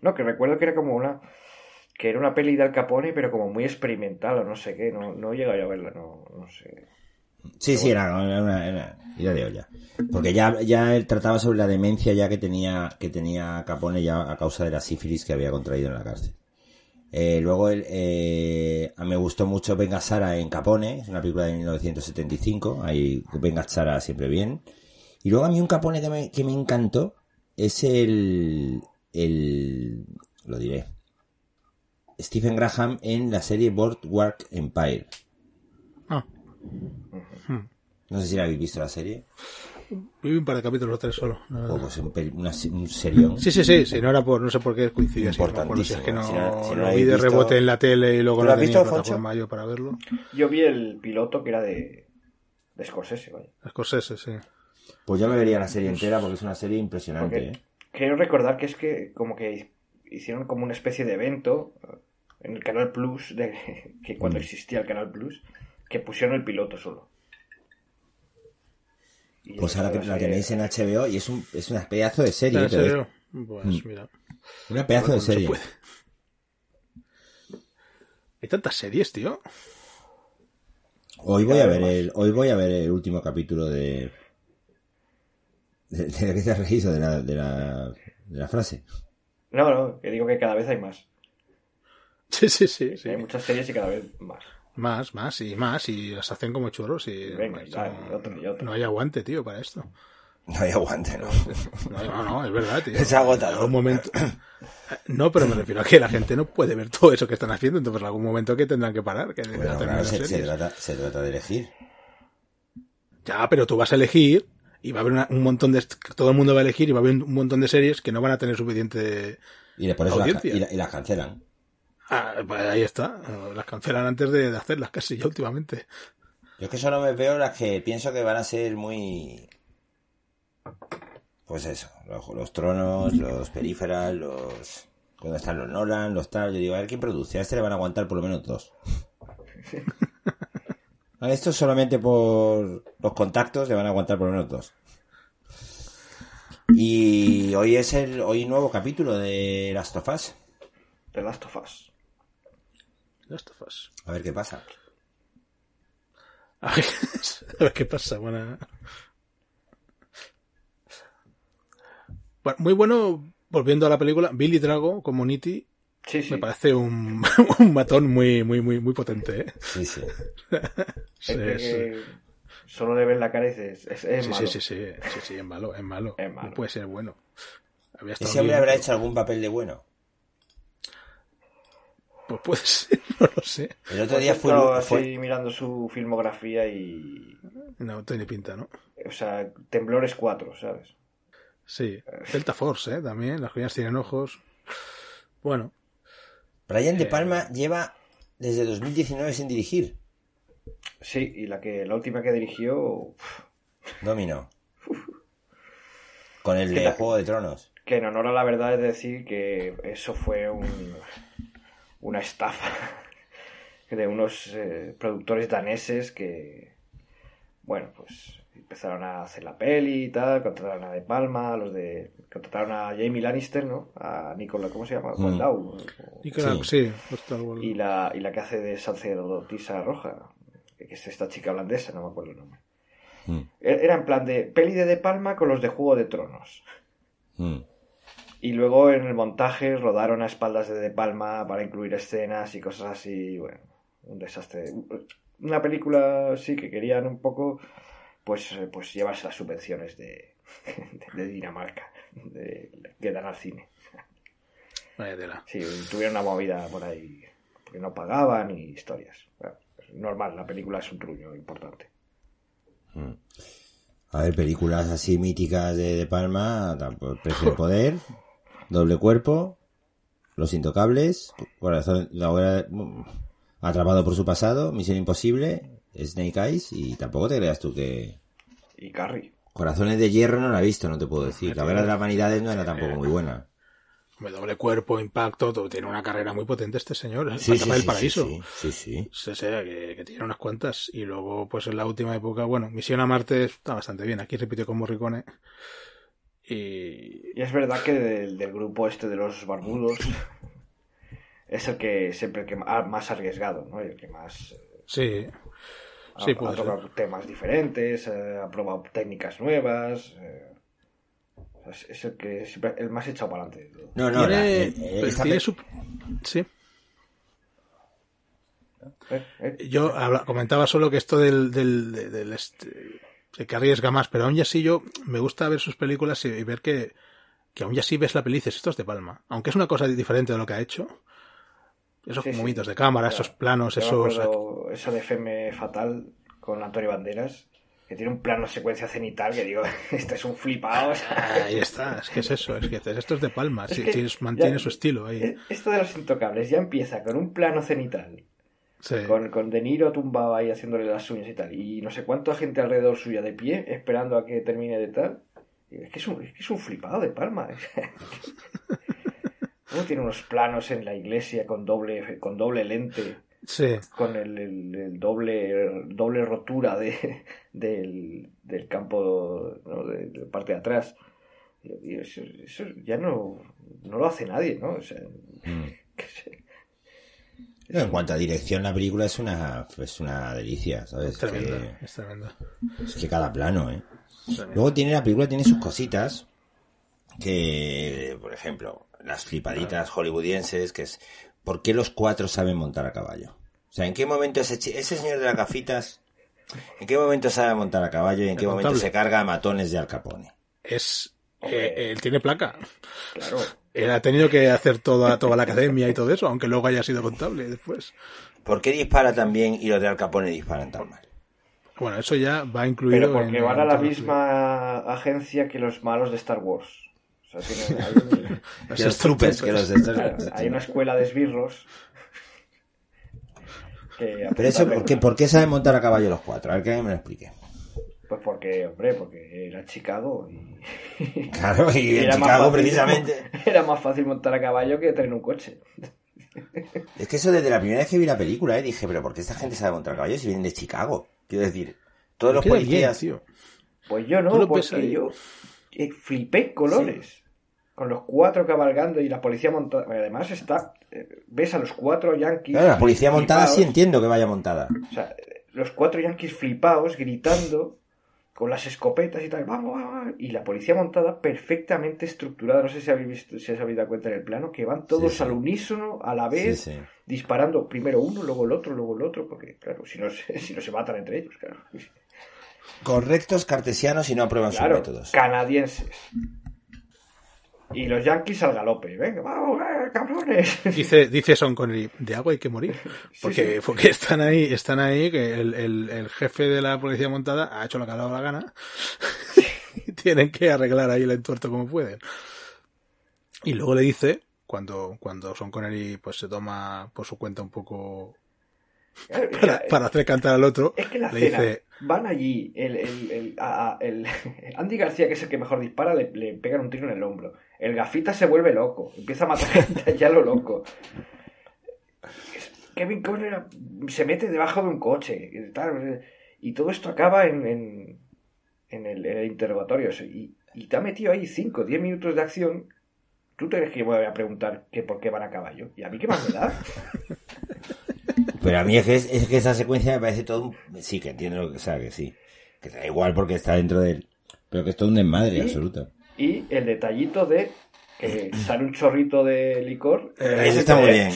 S3: No, que recuerdo que era como una... Que era una peli de Al Capone, pero como muy experimental o no sé qué. No, no he llegado yo a verla, no, no sé.
S1: Sí, sí, era, era una, era, era de olla. Porque ya, ya él trataba sobre la demencia ya que tenía, que tenía Capone ya a causa de la sífilis que había contraído en la cárcel. Eh, luego él, eh, me gustó mucho Venga Sara en Capone, es una película de 1975, ahí Venga Sara siempre bien. Y luego a mí un Capone que me, que me encantó es el, el, lo diré, Stephen Graham en la serie Boardwalk Empire. No sé si la habéis visto la serie.
S2: vi un par de capítulos tres solo.
S1: O pues un, una un serión.
S2: Sí, sí, sí, sí, no era por, no sé por qué coincidía acuerdo si es que no,
S1: Importantísimo. Si no- si no
S2: lo vi de
S1: visto-
S2: rebote en la tele y luego
S1: ¿Tú
S2: no
S1: lo has visto,
S2: plataforma yo para verlo.
S3: Yo vi el piloto que era de, de Scorsese, vaya.
S2: Scorsese, sí.
S1: Pues yo me vería la serie entera porque es una serie impresionante,
S3: Porque
S1: ¿eh?
S3: creo recordar que es que como que hicieron como una especie de evento en el Canal Plus, de, que cuando
S1: Mm.
S3: existía el Canal Plus, que pusieron el piloto solo. Y
S1: Pues ahora la tenéis en HBO y es un es una pedazo de serie,
S2: ¿En
S1: ¿eh? es?
S2: Pues
S1: Mm.
S2: mira,
S1: una pedazo
S2: Bueno,
S1: de
S2: se
S1: serie.
S2: puede. Hay tantas series, tío.
S1: Hoy voy a ver el hoy voy a ver el último capítulo de de, de que te has reído de la, de la de la frase.
S3: No, no, que digo que cada vez hay más.
S2: Sí, sí, sí. sí.
S3: Hay muchas series y cada vez más.
S2: Más, más y más y las hacen como churros y
S3: Venga,
S2: esto
S3: y tal, y otro, y otro.
S2: no hay aguante, tío, para esto.
S1: No hay aguante, ¿no?
S2: No, no, no, es verdad, tío.
S1: Es agotador.
S2: En algún momento... No, pero me refiero a que la gente no puede ver todo eso que están haciendo, entonces en algún momento que tendrán que parar, que
S1: Bueno, claro, se, se trata, se trata de elegir.
S2: Ya, pero tú vas a elegir y va a haber una- un montón de... Todo el mundo va a elegir y va a haber un montón de series que no van a tener suficiente...
S1: Y por eso las,
S2: Audiencia.
S1: y, la- y las cancelan.
S2: Ah, pues ahí está. Las cancelan antes de, de hacerlas casi ya últimamente.
S1: Yo es que solo me veo las que pienso que van a ser muy... Pues eso, los, los tronos, los períferas, los... Cuando están los Nolan, los tal, yo digo, a ver quién produce, a este le van a aguantar por lo menos dos. A esto solamente por los contactos le van a aguantar por lo menos dos. Y hoy es el hoy nuevo capítulo de Last of Us.
S3: The Last of Us.
S2: Last of Us.
S1: A ver qué pasa.
S2: A ver, a ver qué pasa. Buena... Bueno, muy bueno, volviendo a la película, Billy Drago como Nitti
S3: Sí, sí.
S2: me parece un, un matón muy, muy, muy, muy potente. ¿eh?
S1: Sí, sí.
S2: Sí, sí.
S3: que solo le ves la cara y dices, es, es
S2: Sí,
S3: malo.
S2: sí, sí, sí, sí, sí, es malo, es malo.
S3: Es malo.
S2: No puede ser bueno. Había
S1: ¿Ese hombre
S2: bien,
S1: habrá
S2: pero-
S1: hecho algún papel de bueno?
S2: Pues puede ser, no lo sé.
S1: El otro
S3: Pues
S1: día
S3: estado así
S1: fue...
S3: mirando su filmografía y...
S2: No tiene pinta, ¿no?
S3: O sea, Temblores 4, ¿sabes?
S2: Sí. Delta Force, ¿eh? También, las joyas tienen ojos. Bueno,
S1: Brian
S2: Eh.
S1: De Palma lleva desde 2019 sin dirigir.
S3: Sí, y la que la última que dirigió... uf,
S1: Domino. Con el
S3: ¿Qué
S1: de? Juego de Tronos.
S3: Que en honor a la verdad es decir que eso fue un, una estafa de unos eh, productores daneses que, bueno, pues empezaron a hacer la peli y tal, contrataron a De Palma, a los de contrataron a Jamie Lannister, ¿no? A Nicola, ¿cómo se llama?
S1: Mm.
S3: Waldau,
S2: y claro, sí, pues
S3: y la, y la que hace de sacerdotisa roja, que es esta chica holandesa, no me acuerdo el nombre.
S1: Mm,
S3: Era en plan de peli de De Palma con los de Juego de Tronos.
S1: mm.
S3: Y luego en el montaje rodaron a espaldas de De Palma para incluir escenas y cosas así. Bueno, un desastre. Una película, sí, que querían un poco, pues, eh, pues llevarse las subvenciones de, de Dinamarca, de, que dan al cine.
S2: Vaya tela.
S3: Sí, tuvieron una movida por ahí, porque no pagaban y historias. Bueno, pues normal, la película es un truño importante.
S1: A ver, películas así míticas de, de Palma, tampoco, Precio de Poder, Doble Cuerpo, Los Intocables, Corazón, la mm, Atrapado por su pasado, Misión Imposible, Snake Eyes, y tampoco te creas tú que...
S3: Y Carrie.
S1: Corazones de Hierro no la he visto, no te puedo decir. La verdad de las vanidades no era tampoco muy buena.
S2: Hombre, doble cuerpo, impacto, todo. tiene una carrera muy potente este señor. ¿eh?
S1: Sí, sí,
S2: del
S1: sí,
S2: paraíso.
S1: sí, sí, sí.
S2: Sí, sí, que, que tiene unas cuantas. Y luego, pues en la última época, bueno, Misión a Marte está bastante bien. Aquí repitió con Morricone. Y.
S3: Y es verdad que del, del grupo este de los barbudos es el que siempre el que ma- más arriesgado, ¿no? Y el que más eh,
S2: Sí.
S3: ha,
S2: Sí,
S3: ha
S2: puede ser.
S3: tocado temas diferentes, eh, ha probado técnicas nuevas. eh, es, el que siempre el más echado para adelante.
S1: No, no,
S2: tiene,
S1: eh, eh,
S2: pues
S1: esta
S2: tiene
S1: pe-
S2: su. Sí.
S3: Eh, eh,
S2: Yo habla- comentaba solo que esto del, del, de- del este, que arriesga más, pero aún y así yo me gusta ver sus películas y, y ver que, que aún y así ves la peli y dices, esto es de Palma. Aunque es una cosa diferente de lo que ha hecho. Esos
S3: Sí, sí.
S2: movimientos de cámara, esos planos,
S3: yo
S2: esos...
S3: acuerdo eso de Femme Fatal con Antonio Banderas, que tiene un plano secuencia cenital que digo, este es un flipado. o sea,
S2: Ahí está, es que es eso, es que esto es de Palma,
S3: Es
S2: sí,
S3: que
S2: sí, mantiene
S3: ya-
S2: su estilo ahí.
S3: eh, Esto de los intocables ya empieza con un plano cenital,
S2: Sí.
S3: con, con De Niro tumbado ahí haciéndole las uñas y tal, y no sé cuánta gente alrededor suya de pie esperando a que termine de tal. Es que es un, es que es un flipado de palma. Luego tiene unos planos en la iglesia con doble, con doble lente,
S2: Sí,
S3: con el, el- el doble, doble rotura de, del, del campo, ¿no? de, de la parte de atrás. Y eso, eso ya no, no lo hace nadie, ¿no? O sea,
S1: Mm.
S3: que se-
S1: No, en cuanto a dirección, la película es una, es una delicia, ¿sabes?
S2: es tremendo,
S1: Que-
S2: es tremendo.
S1: es que cada plano, ¿eh?
S2: Tremendo.
S1: Luego tiene la película tiene sus cositas que, por ejemplo, las flipaditas hollywoodienses, que es ¿por qué los cuatro saben montar a caballo? O sea, ¿en qué momento ese, ese señor de las gafitas, en qué momento sabe montar a caballo y en qué momento se carga a matones de Al Capone?
S2: Es... Eh, él tiene placa.
S3: claro.
S2: Él ha tenido que hacer toda, toda la academia y todo eso, aunque luego haya sido contable después.
S1: ¿Por qué dispara tan bien y los de Al Capone disparan tan mal?
S2: Bueno, eso ya va incluido
S3: Pero porque
S2: en-
S3: van a la misma agencia que los malos de Star Wars. O sea, tienen- hay,
S2: Los
S1: Que los troopers, que los de
S3: claro, hay una escuela de esbirros. que
S1: Pero eso, ¿por qué, ¿por qué saben montar a caballo los cuatro? A ver que alguien me lo explique.
S3: Pues porque, hombre, porque era Chicago y...
S1: Claro, y en
S3: era más
S1: Chicago
S3: fácil-
S1: precisamente.
S3: Era más fácil montar a caballo que tener un coche.
S1: Es que eso desde la primera vez que vi la película, ¿eh? dije, pero ¿por qué esta gente sabe montar a caballo si vienen de Chicago? Quiero decir, todos los
S2: Queda bien,
S1: policías...
S2: tío.
S3: Pues yo no, porque yo eh, flipé colores. Con los cuatro cabalgando y la policía montada. Además está... eh, ves a los cuatro yankees...
S1: Claro, la policía montada sí entiendo que vaya montada.
S3: O sea, los cuatro yankees flipados, gritando, con las escopetas y tal, vamos, vamos, y la policía montada perfectamente estructurada, no sé si habéis visto, si os habéis dado cuenta en el plano, que van todos
S1: Sí, sí.
S3: al unísono, a la vez,
S1: Sí,
S3: disparando primero uno, luego el otro, luego el otro, porque claro, si no se, si no se matan entre ellos, claro.
S1: Correctos cartesianos y no aprueban
S3: Claro,
S1: sus métodos.
S3: canadienses. Y los yankees al galope, venga, vamos, eh, cabrones.
S2: Dice, dice Sean Connery, de agua hay que morir. Porque,
S3: sí.
S2: porque están ahí, están ahí, que el, el, el jefe de la policía montada ha hecho lo que ha dado la gana. y tienen que arreglar ahí el entuerto como pueden. Y luego le dice, cuando, cuando Sean Connery pues se toma por su cuenta un poco
S3: Claro, o
S2: para, hacer cantar al otro,
S3: Es que la
S2: le
S3: cena,
S2: dice,
S3: van allí, el, el, el, a- a- el- Andy García, que es el que mejor dispara, le, le pegan un tiro en el hombro. El gafita se vuelve loco, empieza a matar gente ya lo loco. Kevin Conner se mete debajo de un coche y tal, y todo esto acaba en, en, en el, en el interrogatorio. Y, y te ha metido ahí 5 o 10 minutos de acción. ¿Tú te crees que voy a preguntar que por qué van a caballo? ¿Y a mí qué más me da?
S1: Pero a mí es que, es, es que esa secuencia me parece todo un... Sí, que entiendo lo que... O sea, que sí. Que da igual porque está dentro del... Pero que es todo un desmadre
S3: Sí.
S1: absoluto.
S3: Y el detallito de que sale un chorrito de licor.
S2: Eh,
S1: Eso está muy bien.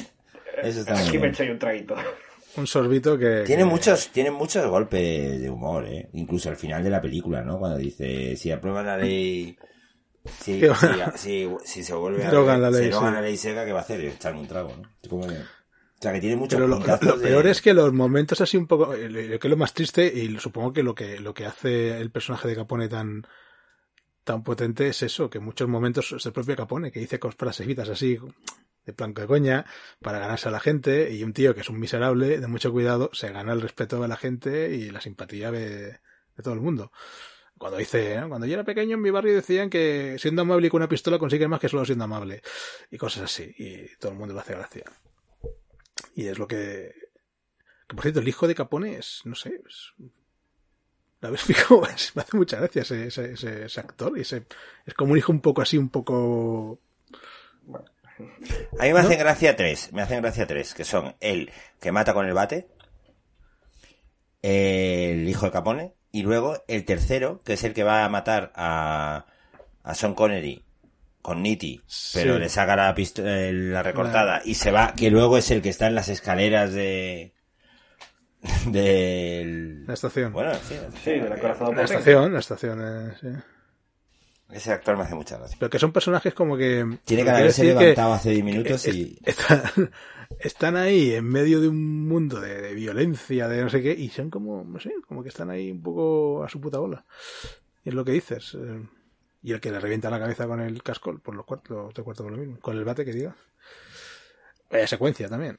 S1: Eso está muy
S3: Aquí me
S1: bien.
S3: echo yo un traguito.
S2: Un sorbito que.
S1: Tiene
S2: que-
S1: muchos, tiene muchos golpes de humor, ¿eh? Incluso al final de la película, ¿no? Cuando dice, si aprueban la ley... Si,
S2: ¿Qué
S1: si, si, si se vuelve a...
S2: Derogan la
S1: se
S2: ley,
S1: derogan
S2: sí.
S1: la ley seca, ¿qué va a hacer? Echarme un trago, ¿no? Como que- O sea, que tiene muchos
S2: Pero lo, lo
S1: de-
S2: peor es que los momentos así un poco, eh, lo que es lo más triste y supongo que lo que lo que hace el personaje de Capone tan tan potente es eso, que en muchos momentos es el propio Capone que dice cos- frasecitas así de plan de coña para ganarse a la gente y un tío que es un miserable de mucho cuidado se gana el respeto de la gente y la simpatía de, todo el mundo. Cuando dice, cuando yo era pequeño en mi barrio decían que siendo amable con una pistola consigues más que solo siendo amable y cosas así y todo el mundo le hace gracia. Y es lo que. Por cierto, el hijo de Capone es, no sé. La ves fijo, me hace mucha gracia ese, ese, ese- ese actor. Y ese, es como un hijo un poco así, un poco.
S1: A mí me hacen gracia tres, me hacen gracia tres, que son el que mata con el bate, el hijo de Capone, y luego el tercero, que es el que va a matar a, a Sean Connery con Nitti, pero
S2: Sí.
S1: le saca la, eh, la recortada y se va, que luego es el que está en las escaleras de... del...
S2: La estación.
S1: Bueno, sí,
S3: Sí, de la corazón
S2: la estación, la estación, eh, sí.
S1: ese actor me hace mucha gracia.
S2: Pero que son personajes como que.
S1: Tiene que haberse levantado hace 10 minutos y...
S2: están, están ahí en medio de un mundo de, de violencia, de no sé qué, y son como, no sé, como que están ahí un poco a su puta bola. Y es lo que dices. eh, y el que le revienta la cabeza con el casco, por los cuartos, te cuarto por lo mismo. Con el bate que diga. Vaya secuencia también.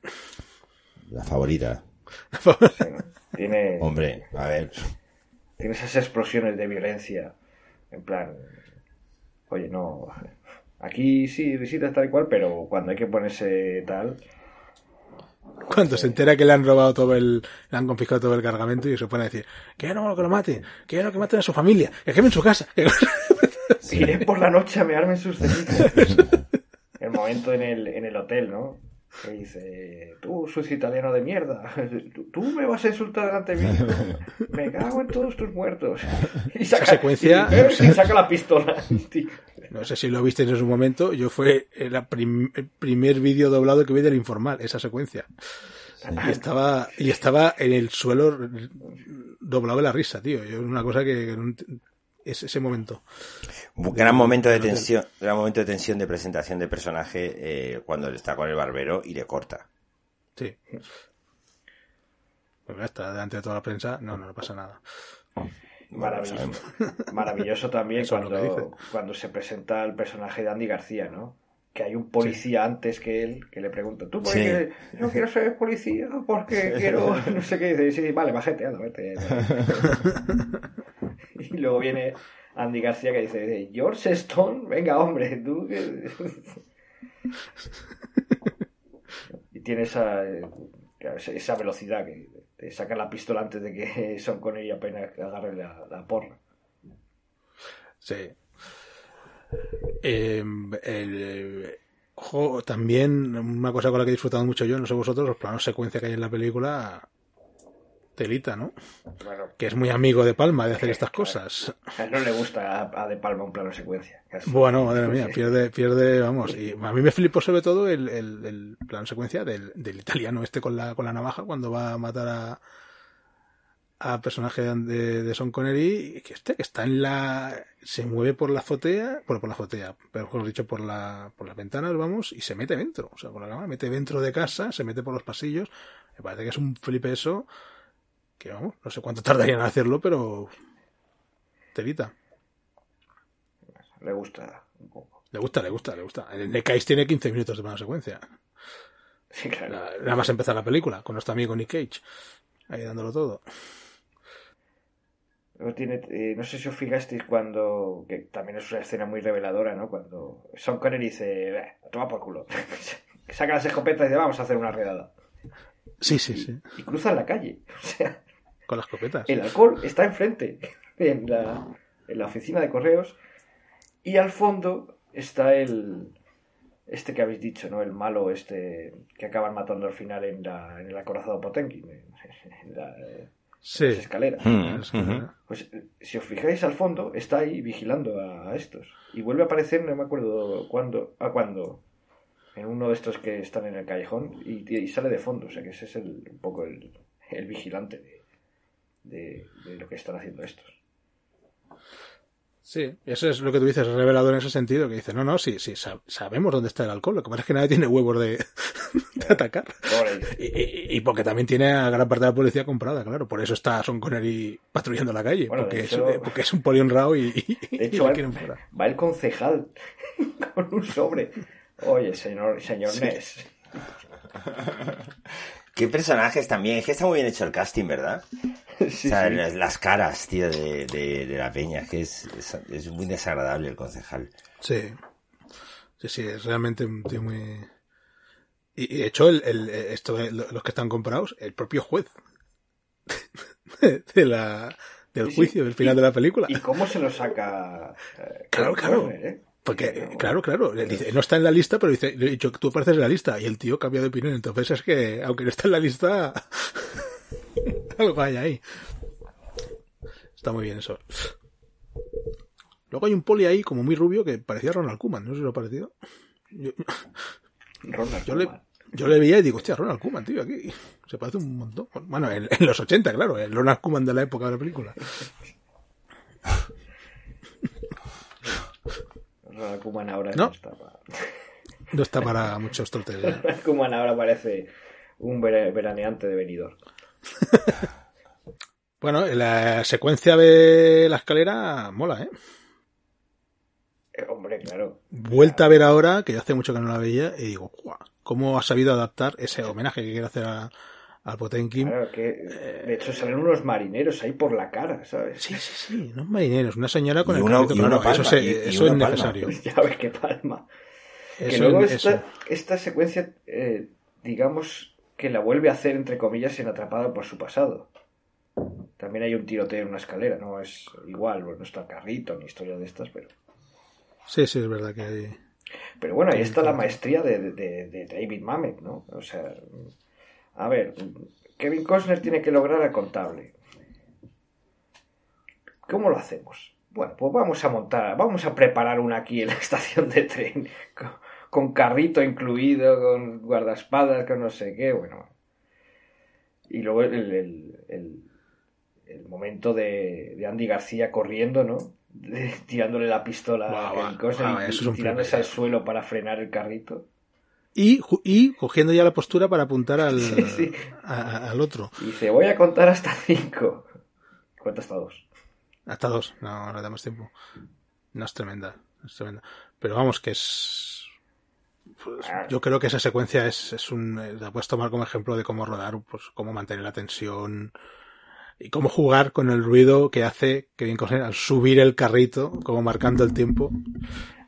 S1: La favorita.
S3: Tiene,
S1: Hombre, a ver.
S3: tiene esas explosiones de violencia. En plan, oye, no. Aquí sí, visitas tal y cual, pero cuando hay que ponerse tal.
S2: Cuando se entera que le han robado todo el, le han confiscado todo el cargamento y se pone a decir, que no, que lo maten, que no, que maten a su familia, que quemen su casa.
S3: Iré por la noche a mearme en sus cenizas. el momento en el, en el hotel, ¿no? Que dice, tú, sucio italiano de mierda, ¿tú, tú me vas a insultar delante de mí. Me cago en todos tus muertos. Y saca,
S2: Esa secuencia-
S3: y, y saca la pistola.
S2: No sé si lo visteis en su momento, yo fue el, prim- el primer vídeo doblado que vi del informal, esa secuencia. Y estaba, y estaba en el suelo doblado de la risa, tío. Yo, una cosa que, que no es ese momento.
S1: Gran momento de tensión, gran momento de tensión de presentación de personaje eh, cuando él está con el barbero y le corta.
S2: Sí. Pues ya está, delante de toda la prensa, no, no, no pasa nada.
S3: Maravilloso. Maravilloso también cuando, cuando se presenta el personaje de Andy García, ¿no? Que hay un policía antes que él que le pregunta, ¿tú por
S1: Sí.
S3: qué? Yo quiero ser policía porque quiero... No sé qué. Dice, sí, sí, vale, bajete, anda, vete. y luego viene Andy García que dice, George Stone, venga, hombre, tú... que-". y tiene esa, eh, esa velocidad que te saca la pistola antes de que Son con ella apenas agarre la, la porra.
S2: Sí. Eh, el, eh, ojo, también una cosa con la que he disfrutado mucho yo, no sé vosotros, los planos secuencia que hay en la película, telita, ¿no?
S3: Bueno,
S2: Que es muy amigo de Palma de hacer estas cosas.
S3: a él no le gusta a, a De Palma un plano secuencia. casi.
S2: Bueno, madre mía, pierde, pierde, vamos. Y a mí me flipó sobre todo el, el, el plano secuencia del, del italiano este con la, con la navaja cuando va a matar a a personaje de, de Son Connery que este que está en la se mueve por la azotea bueno por la azotea pero mejor dicho por la por las ventanas vamos y se mete dentro o sea por la cama mete dentro de casa se mete por los pasillos me parece que es un flipe eso que vamos no sé cuánto tardarían en hacerlo pero telita
S3: Le gusta un poco.
S2: le gusta le gusta le gusta el Nick tiene 15 minutos de plano secuencia
S3: Sí, claro.
S2: La- nada más empezar la película con nuestro amigo Nick Cage ahí dándolo todo
S3: tiene, eh, no sé si os fijasteis cuando, que también es una escena muy reveladora, ¿no? Cuando Sean Connery dice, "Eh, toma por culo. Saca las escopetas y dice, vamos a hacer una redada.
S2: sí sí sí
S3: Y cruzan la calle. O sea,
S2: con las copetas
S3: el alcohol está enfrente, en la, en la oficina de correos, y al fondo está el, este que habéis dicho, ¿no? El malo este que acaban matando al final en, la, en el acorazado Potenkin. En la,
S2: Sí.
S3: las escaleras.
S1: Mm,
S2: Es que-
S1: ujú.
S3: Pues si os fijáis al fondo, está ahí vigilando a, a estos. Y vuelve a aparecer, no me acuerdo cuándo, a cuándo, en uno de estos que están en el callejón y, y sale de fondo. O sea que ese es el, un poco el, el vigilante de, de, de lo que están haciendo estos.
S2: Sí, eso es lo que tú dices, es revelador en ese sentido, que dice, no, no, sí, sí, sab- sabemos dónde está el alcohol, lo que pasa es que nadie tiene huevos de, de atacar. Y, y- y porque también tiene a gran parte de la policía comprada, claro, por eso está Son Connery patrullando la calle,
S3: Bueno,
S2: porque,
S3: hecho-
S2: es, porque es un poli honrado y, y,
S3: De
S2: y
S3: hecho,
S2: lo
S3: va,
S2: quieren fuera.
S3: va el concejal con un sobre. Oye, señor, señor Ness.
S1: Qué personajes también. Es que está muy bien hecho el casting, ¿verdad?
S3: Sí,
S1: o sea,
S3: sí.
S1: las, las caras, tío, de, de, de la peña. Que es, es, es muy desagradable el concejal.
S2: Sí. Sí, sí, es realmente un tío muy... Y, y de hecho, el, el- esto, los que están comprados, el propio juez de la, del
S3: Sí,
S2: juicio, del final de la película.
S3: ¿Y cómo se lo saca? eh,
S2: Claro, claro.
S3: Eh?
S2: Porque, claro, claro, dice, no está en la lista, pero dice, dicho, tú apareces en la lista, y el tío cambia de opinión, entonces es que, aunque no está en la lista, algo hay ahí. Está muy bien eso. Luego hay un poli ahí, como muy rubio, que parecía Ronald Koeman, no sé si lo ha parecido. Yo,
S3: Ronald
S2: yo le,
S3: Koeman.
S2: yo le veía y digo, hostia, Ronald Koeman, tío, aquí. Se parece un montón. Bueno, en, en los 80, claro, el Ronald Koeman de la época de la película.
S3: Ronald Koeman ahora
S2: No.
S3: no está para-
S2: No está para muchos trotes. ya.
S3: Ronald Koeman ahora parece un vera- veraneante de venidor.
S2: Bueno, la secuencia de la escalera mola, ¿eh?
S3: Eh, hombre, claro.
S2: Vuelta a ver ahora, que yo hace mucho que no la veía, y digo, "Guau, ¿cómo ha sabido adaptar ese homenaje que quiere hacer a, al Potenkin?
S3: Claro, que de hecho salen unos marineros ahí por la cara, ¿sabes?
S2: Sí, sí, sí, unos marineros, una señora con
S1: Y
S2: el
S1: uno- y uno palma,
S2: eso, se-
S1: y- y
S2: eso
S1: uno
S2: es
S1: palma.
S2: necesario.
S3: Ya ves qué palma. que luego
S2: es-
S3: esta, esta secuencia, eh, digamos que la vuelve a hacer, entre comillas, en Atrapada por su pasado. También hay un tiroteo en una escalera, no es igual, bueno, no está carrito ni historia de estas, pero...
S2: Sí, sí, es verdad que hay...
S3: Pero bueno, ahí está la maestría de, de- de David Mamet, ¿no? O sea, a ver, Kevin Costner tiene que lograr al contable. ¿Cómo lo hacemos? Bueno, pues vamos a montar, vamos a preparar una aquí en la estación de tren, con, carrito incluido, con guardaespadas, con no sé qué, bueno. Y luego el, el- el- el momento de, de Andy García corriendo, ¿no? De- tirándole la pistola a Costner
S2: guau,
S3: y-
S2: eso es
S3: tirándose al suelo para frenar el carrito.
S2: Y, y cogiendo ya la postura para apuntar al,
S3: Sí, sí.
S2: a- a- al otro.
S3: Y dice, voy a contar hasta cinco. Cuenta hasta dos.
S2: Hasta dos, no, no damos tiempo. No es tremenda, es tremenda. Pero vamos, que es. Pues, yo creo que esa secuencia es, es un. eh, La puedes tomar como ejemplo de cómo rodar, pues cómo mantener la tensión y cómo jugar con el ruido que hace Kevin Costner al subir el carrito, como marcando el tiempo.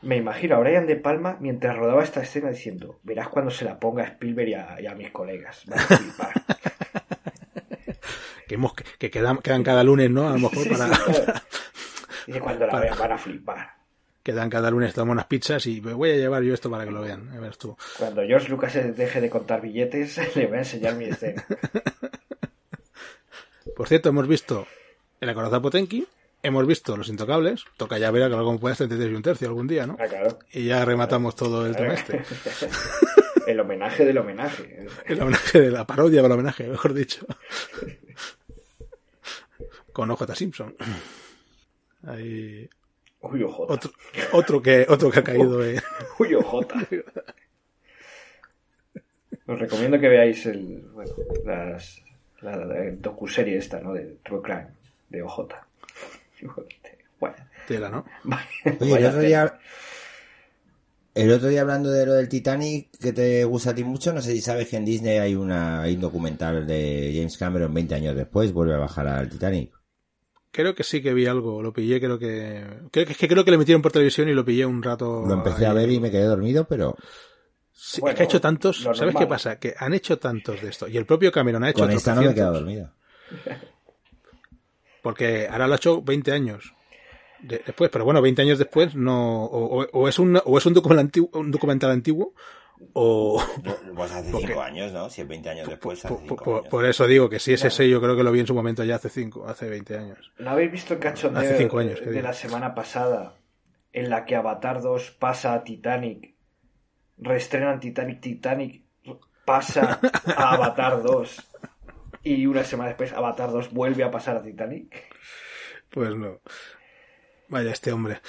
S3: Me imagino a Brian De Palma mientras rodaba esta escena diciendo, verás cuando se la ponga a Spielberg y a, y a mis colegas. Van a flipar".
S2: Que, hemos, que quedan, quedan cada lunes, ¿no? A lo mejor para.
S3: Dice, cuando la
S2: Para-
S3: vean van a flipar.
S2: Quedan cada lunes, tomamos unas pizzas y me voy a llevar yo esto para que lo vean. A ver tú.
S3: Cuando George Lucas deje de contar billetes, le voy a enseñar mi escena.
S2: Por cierto, hemos visto El acorazado Potenki, hemos visto Los Intocables, toca ya ver a que algo puedas 33 y un tercio algún día, ¿no?
S3: Ah, claro.
S2: Y ya rematamos todo el tema este.
S3: El homenaje del homenaje.
S2: El homenaje de la parodia del homenaje, mejor dicho. Con OJ Simpson. Hay
S3: Uy, OJ.
S2: otro, otro que otro que ha caído en...
S3: Uy, OJ. Os recomiendo que veáis el, bueno, las, la, la docuserie esta, ¿no? De True Crime, de OJ. Bueno,
S2: tela, ¿no?
S1: Oye, el otro día. El otro día hablando de lo del Titanic, que te gusta a ti mucho, no sé si sabes que en Disney hay, una, hay un documental de James Cameron 20 años después, vuelve a bajar al Titanic.
S2: Creo que sí que vi algo, lo pillé, creo que... Creo que, es que creo que le metieron por televisión y lo pillé un rato...
S1: Lo empecé
S2: ahí.
S1: a ver y me quedé dormido, pero
S2: Sí,
S3: Bueno,
S2: es que ha hecho tantos, ¿sabes
S3: normal.
S2: qué pasa? Que han hecho tantos de esto. Y el propio Cameron ha hecho
S1: con esta no me he quedado dormido.
S2: Porque ahora lo ha hecho 20 años de- después, pero bueno, 20 años después no o, o- o es un o es un documental antiguo, un documental antiguo O,
S1: Pues hace
S2: Porque-
S1: 5 años, ¿no? Si es 20 años después, hace
S2: por,
S1: 5
S2: por-
S1: años.
S2: por eso digo que si es ese, yo creo que lo vi en su momento ya hace 5, hace 20 años.
S3: ¿No habéis visto el cachondeo
S2: Hace cinco años, ¿qué
S3: de
S2: digo?
S3: la semana pasada en la que Avatar 2 pasa a Titanic, reestrenan Titanic, Titanic pasa a Avatar 2 y una semana después Avatar 2 vuelve a pasar a Titanic?
S2: Pues no. Vaya, este hombre.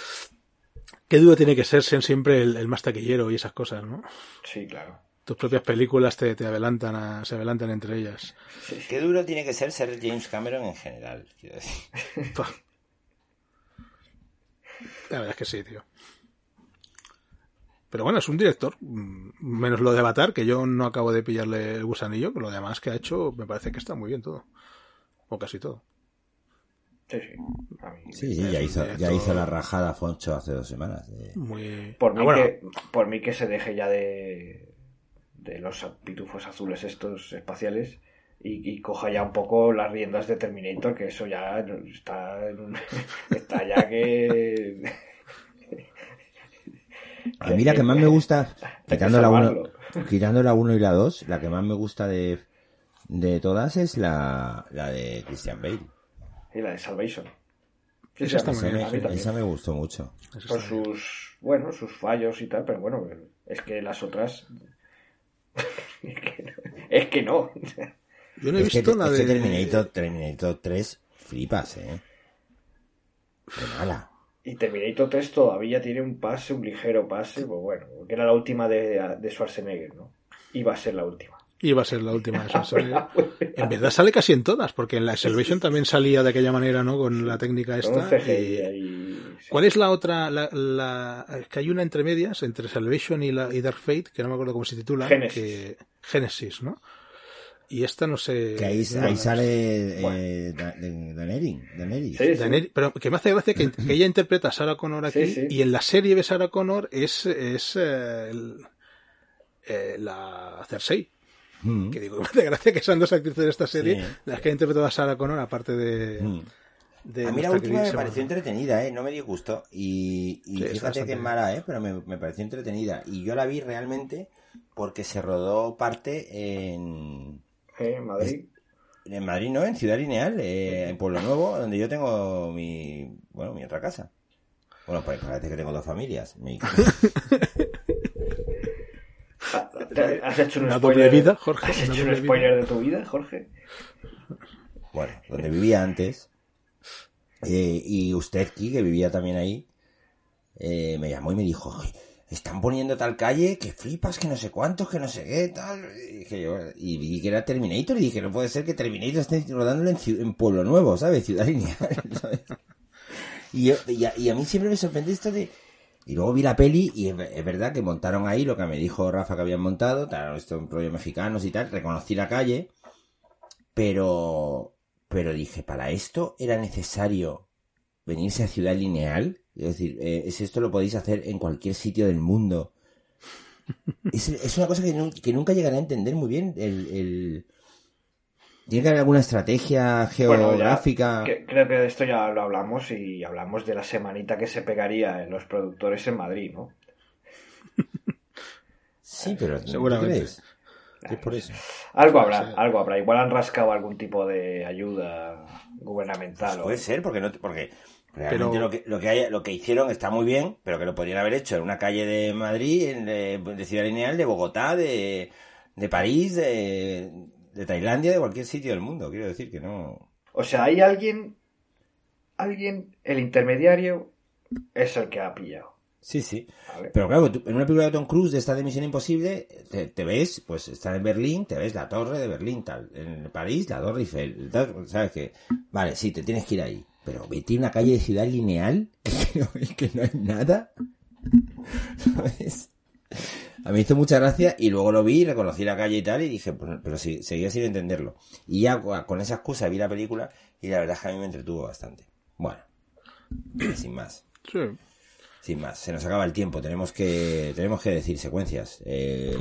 S2: Qué duro tiene que ser ser siempre el, el más taquillero y esas cosas, ¿no?
S3: Sí, claro.
S2: Tus propias películas te, te adelantan a- se adelantan entre ellas.
S1: Qué duro tiene que ser ser James Cameron en general. quiero decir.
S2: Pa. La verdad es que sí, tío. Pero bueno, es un director, mm, menos lo de Avatar, que yo no acabo de pillarle el gusanillo, pero lo demás que ha hecho me parece que está muy bien todo. O casi todo.
S3: Sí, sí. A mí-
S1: Sí, sí, ya hizo, ya hizo la rajada Foncho hace dos semanas. de-
S2: Muy...
S3: Por mí,
S2: Ah, bueno,
S3: que, por mí que se deje ya de, de los pitufos azules estos espaciales y, y coja ya un poco las riendas de Terminator, que eso ya está, en un- está ya que...
S1: A mí la que más me gusta, quitando la 1
S3: salvarlo.
S1: quitando la uno y la 2, la que más me gusta de, de todas es la, la de Christian Bale.
S3: Y la de Salvation. Sí,
S2: Esa está muy bien.
S1: me,
S3: también.
S1: esa me gustó mucho.
S2: bien.
S3: sus, bueno, sus fallos y tal, pero bueno, es que las otras... es, que no, es que no.
S2: Yo no he
S1: es que,
S2: visto la
S1: es
S2: de...
S1: Terminator, Terminator 3 flipas, eh. Qué mala.
S3: Y Terminator 3 todavía tiene un pase, un ligero pase, pues bueno, que era la última de, de Schwarzenegger, ¿no? Iba a ser la última.
S2: Iba a ser la última de Schwarzenegger. En verdad sale casi en todas, porque en la Salvation también salía de aquella manera, ¿no? Con la técnica esta. Y-
S3: ahí.
S2: ¿Cuál es la otra? La, la- es que hay una entre medias, entre Salvation y, la, y Dark Fate, que no me acuerdo cómo se titula.
S3: Génesis.
S2: Que, Génesis, ¿no? Y esta no sé.
S1: Que ahí, ahí sale
S3: Bueno.
S1: eh, Da- de- Daenerys. Daenerys.
S3: Sí, sí.
S2: Daenerys- pero que me hace gracia que, que ella interpreta a Sarah Connor aquí
S3: Sí, sí.
S2: y en la serie de Sarah Connor es, es eh, el- eh, la Cersei.
S1: Mm.
S2: Que digo, hace gracia que sean dos actrices de esta serie
S1: Sí,
S2: las que ha interpretado a Sarah Connor, aparte de.
S1: Mm.
S2: de
S1: A mí la última me pareció entretenida, ¿eh? No me dio gusto. Y, y
S2: Sí,
S1: fíjate que es mala, ¿eh? Pero me, me pareció entretenida. Y yo la vi realmente porque se rodó parte en,
S3: Eh, Madrid.
S1: en Madrid, ¿no? En Ciudad Lineal, eh, en Pueblo Nuevo, donde yo tengo mi, bueno, mi otra casa. Bueno, pues parece que tengo dos familias. Mi-
S3: Ah, ¿te- ¿Has hecho un
S2: Una
S3: spoiler?
S2: doble vida, Jorge,
S3: ¿Has hecho un
S2: vida.
S3: spoiler de tu vida, Jorge?
S1: bueno, donde vivía antes. Eh, y usted, Ki, que vivía también ahí, eh, me llamó y me dijo, "Ay, están poniendo tal calle que flipas, que no sé cuántos, que no sé qué, tal. Y, dije yo, y vi que era Terminator y dije, no puede ser que Terminator esté rodándolo en, en Pueblo Nuevo, ¿sabes? Ciudad Lineal, ¿sabes? Y, yo- y, a, y a mí siempre me sorprende esto de... Y luego vi la peli y es, verdad que montaron ahí lo que me dijo Rafa que habían montado, tal, esto en rollo mexicanos y tal, reconocí la calle, pero pero dije, para esto era necesario venirse a Ciudad Lineal. Es decir, eh, es esto lo podéis hacer en cualquier sitio del mundo. Es, es una cosa que, que nunca llegaré a entender muy bien. El, el- Tiene que haber alguna estrategia
S3: Bueno, ya,
S1: geográfica.
S3: que- creo que de esto ya lo hablamos y hablamos de la semanita que se pegaría en los productores en Madrid, ¿no?
S1: Sí, pero ¿tú
S2: Seguramente.
S1: crees? Es por eso.
S3: Algo habrá,
S2: Sí.
S3: algo habrá. Igual han rascado algún tipo de ayuda gubernamental.
S1: Puede ser, porque no, porque realmente
S2: Pero-
S1: lo que lo que hay- lo que hicieron está muy bien, pero que lo podrían haber hecho en una calle de Madrid, en- de, de Ciudad Lineal, de Bogotá, de, de París, de, de Tailandia, de cualquier sitio del mundo. Quiero decir que no.
S3: O sea, hay alguien, alguien, el intermediario es el que ha pillado.
S1: Sí, sí. Pero claro, tú- en una película de Tom Cruise de esta de Misión Imposible, te, te ves, pues está en Berlín, te ves la torre de Berlín, tal. En París, la torre Eiffel. tal, ¿Sabes qué? Vale, sí, te tienes que ir ahí. Pero vete a una calle de ciudad lineal, que no, que no hay nada. ¿Sabes? A mí me hizo mucha gracia y luego lo vi, reconocí la calle y tal y dije, pues, pero sí, seguía sin entenderlo. Y ya con esa excusa vi la película y la verdad es que a mí me entretuvo bastante. Bueno, sin más.
S2: Sí.
S1: Sin más, se nos acaba el tiempo, tenemos que tenemos que decir secuencias. Eh,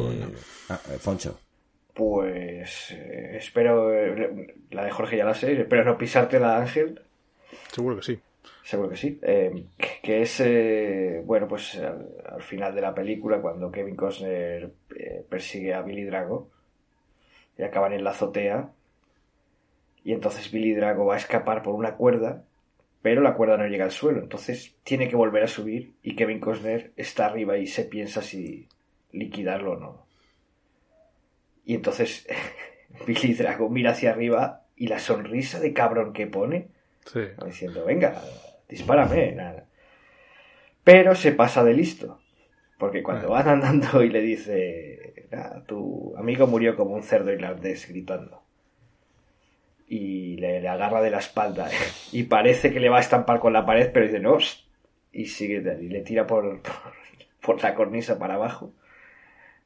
S1: ah, eh, Foncho.
S3: Pues eh, espero, eh, la de Jorge ya la sé, espero no pisarte la Ángel,
S2: Seguro que sí.
S3: Seguro que sí, eh, que es, eh, bueno, pues al, al final de la película, cuando Kevin Costner eh, persigue a Billy Drago y acaban en la azotea y entonces Billy Drago va a escapar por una cuerda pero la cuerda no llega al suelo. Entonces tiene que volver a subir y Kevin Costner está arriba y se piensa si liquidarlo o no. Y entonces Billy Drago mira hacia arriba y la sonrisa de cabrón que pone
S2: Sí.
S3: diciendo, venga, dispárame, nada. Pero se pasa de listo. Porque cuando van andando y le dice, "Ah, tu amigo murió como un cerdo irlandés gritando. Y le, le agarra de la espalda ¿eh? y parece que le va a estampar con la pared, pero dice, no, psst", y sigue y le tira por, por, por la cornisa para abajo.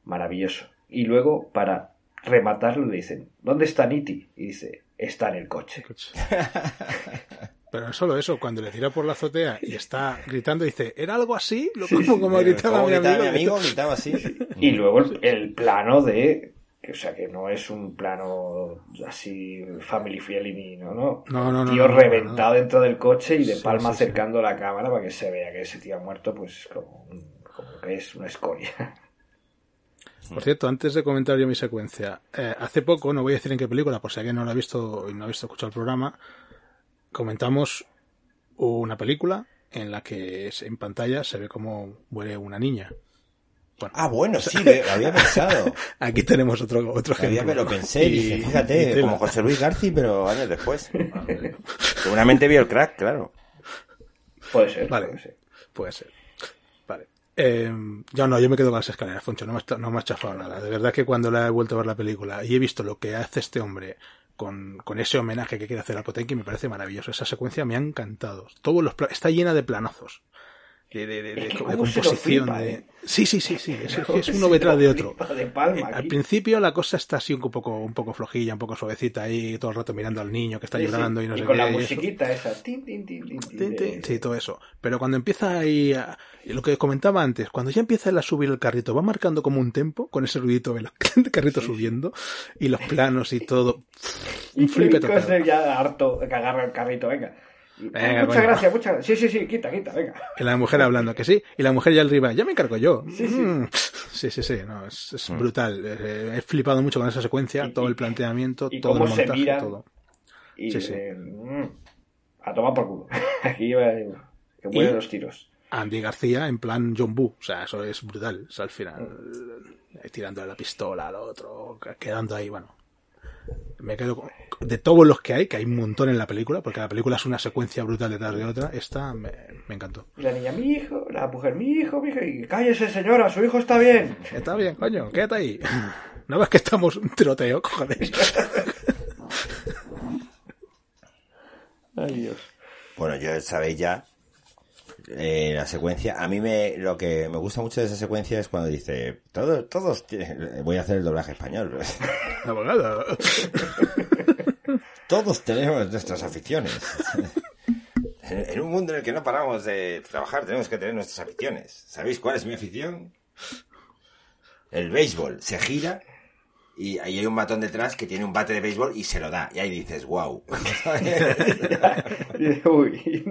S3: Maravilloso. Y luego, para rematarlo, le dicen, ¿dónde está Nitti? Y dice, está en el coche.
S2: Pero no solo eso, cuando le tira por la azotea y está gritando, dice, ¿era algo así? Lo como, como gritaba
S1: ¿Cómo
S2: mi
S1: gritaba
S2: amigo.
S1: mi amigo? Gritaba así.
S3: Y luego el, el plano de. que, O sea, que no es un plano así family friendly ni no, no.
S2: No, no, no,
S3: Tío
S2: no, no,
S3: reventado dentro del coche y de
S2: Sí,
S3: palma
S2: sí, sí.
S3: acercando la cámara para que se vea que ese tío ha muerto, pues como, un- como que es una escoria.
S2: Por cierto, antes de comentar yo mi secuencia, eh, hace poco, no voy a decir en qué película, por si alguien no lo ha visto y no ha visto escuchado el programa, comentamos una película en la que es- en pantalla se ve como muere una niña.
S1: Ah, bueno, sí, lo había pensado.
S2: Aquí tenemos otro, otro ejemplo.
S1: me lo pensé y dije, fíjate,
S2: y
S1: como José Luis García, pero años después. Seguramente vio el crack, claro.
S3: Puede ser,
S2: Vale.
S3: puede ser.
S2: Puede ser. Vale. Eh, yo no, yo me quedo con las escaleras, Foncho, no me, ha- no me ha chafado nada. De verdad que cuando la he vuelto a ver la película y he visto lo que hace este hombre con, con ese homenaje que quiere hacer a Potenki, me parece maravilloso. Esa secuencia me ha encantado. Todos los está llena de planazos. De, de, de, de-
S3: Es que
S2: composición.
S3: flipa. ¿eh?
S2: Sí, sí, sí, sí. Es, uno detrás de otro.
S3: palma
S2: Eh, Al principio la cosa está así un poco, un poco flojilla, un poco suavecita ahí, todo el rato mirando al niño que está
S3: Sí, sí.
S2: llorando y no sé
S3: con
S2: qué.
S3: la
S2: y eso.
S3: musiquita esa. tin, tin, tin,
S2: Sí, todo eso. Pero cuando empieza ahí, a- lo que comentaba antes, cuando ya empieza él a subir el carrito, va marcando como un tempo con ese ruidito del carrito subiendo y los planos y todo.
S3: Y
S2: Un flipe total.
S3: ya harto que agarra el carrito, venga. Y,
S2: Venga,
S3: muchas gracias, muchas gracias. Sí, sí, sí, quita, quita, venga.
S2: Y la mujer hablando que sí, y la mujer ya arriba, ya me encargo yo.
S3: Sí, sí.
S2: Mm. sí, sí, sí, no, es, es brutal. Eh, he flipado mucho con esa secuencia,
S3: Y-
S2: todo el planteamiento,
S3: y
S2: todo el
S3: cómo se
S2: montaje,
S3: miran.
S2: todo.
S3: Y
S2: Sí, sí.
S3: eh, mm, a tomar por culo. Aquí que mueren los tiros.
S2: Andy García en plan John Boo. O sea, eso es brutal. O sea, al final, eh, tirando la pistola al otro, quedando ahí, bueno. Me quedo con- de todos los que hay, que hay un montón en la película, porque la película es una secuencia brutal detrás de otra. Esta me, me encantó.
S3: Y la niña, mi hijo, la mujer, mi hijo, mi hijo. Y cállese, señora, su hijo está bien.
S2: Está bien, coño, quédate ahí. No ves que estamos un tiroteo, cojones.
S3: Ay, Dios.
S1: Bueno, yo sabéis ya eh, la secuencia. A mí me lo que me gusta mucho de esa secuencia es cuando dice todos todos tienen- voy a hacer el doblaje español.
S2: Abogado.
S1: Todos tenemos nuestras aficiones. En en un mundo en el que no paramos de trabajar, tenemos que tener nuestras aficiones. ¿Sabéis cuál es mi afición? El béisbol. Se gira y ahí hay un matón detrás que tiene un bate de béisbol y se lo da. Y ahí dices, wow.
S3: Uy.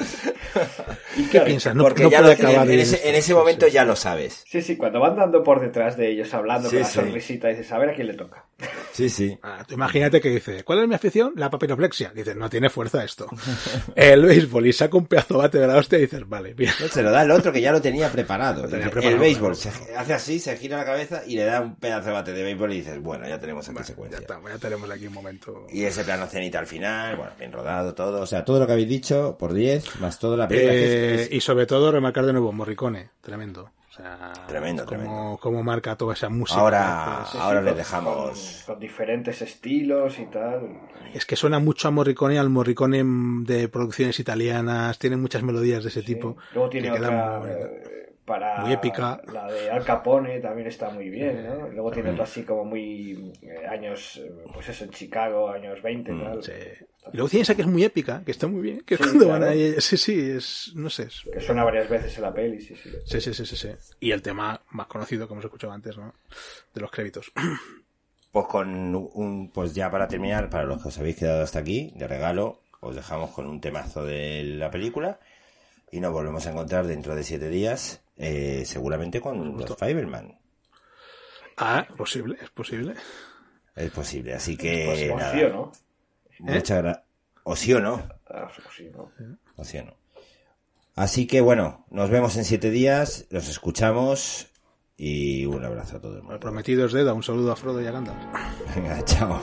S2: ¿Y qué piensas? No,
S1: Porque
S2: no
S1: ya
S2: puede
S1: lo-
S2: acabar
S1: en,
S2: de-
S1: ese, en ese momento ya lo sabes.
S3: Sí, sí, cuando van dando por detrás de ellos, hablando
S1: Sí,
S3: con la
S1: sí.
S3: sonrisita, dices, a ver a quién le toca.
S1: Sí, sí.
S2: Ah, tú imagínate que dice, ¿cuál es mi afición? La papiroflexia. Dices, no tiene fuerza esto. El béisbol y saca un pedazo de bate de la hostia y dices, vale, bien.
S1: No, se lo da el otro que ya lo tenía preparado.
S2: tenía
S1: Dice,
S2: preparado,
S1: el béisbol se hace así, se gira la cabeza y le da un pedazo de bate de béisbol y dices, bueno, ya tenemos aquí
S2: Ya
S1: secuencia.
S2: está, ya tenemos aquí un momento.
S1: Y ese plano cenita al final, bueno, bien rodado todo. O sea, todo lo que habéis dicho por 10, más toda la película.
S2: Eh,
S1: es-
S2: y sobre todo remarcar de nuevo Morricone, tremendo. O sea,
S1: Tremendo,
S2: como,
S1: tremendo.
S2: como marca toda esa música.
S1: Ahora, ahora
S3: Sí,
S1: le
S3: con-
S1: dejamos.
S3: Con, con diferentes estilos y tal.
S2: es que suena mucho a Morricone, al Morricone de producciones italianas, tiene muchas melodías de ese tipo.
S3: Luego tiene
S2: que
S3: otra
S2: muy
S3: eh, para
S2: Muy épica.
S3: la de Al Capone también está muy bien, ¿no?
S2: Eh,
S3: Luego tiene otra así como muy eh, años, pues eso, en Chicago, años 20
S1: Mm,
S3: tal.
S2: Sí. Y luego tiene esa que es muy épica, que está muy bien, que
S3: Sí,
S2: cuando
S3: claro.
S2: van ahí. Sí, sí, es. No sé. es-
S3: Que suena varias veces en la peli, sí, sí.
S2: Sí, sí, sí, sí, sí. Y el tema más conocido que hemos escuchado antes, ¿no? De los créditos.
S1: Pues con un, pues ya para terminar, para los que os habéis quedado hasta aquí, de regalo, os dejamos con un temazo de la película y nos volvemos a encontrar dentro de siete días, eh, seguramente con los Fiberman.
S2: Ah, posible, es posible.
S1: Es posible, así que
S3: Pues,
S1: nada.
S3: no.
S1: Muchas gracias. O sí o no.
S3: Ah, o sí, ¿no?
S1: O sí o no. Así que bueno, nos vemos en siete días, los escuchamos y un abrazo a todo el
S2: El
S1: mundo.
S2: prometido es Deda. Un saludo a Frodo y a Gandalf.
S1: Venga, chao.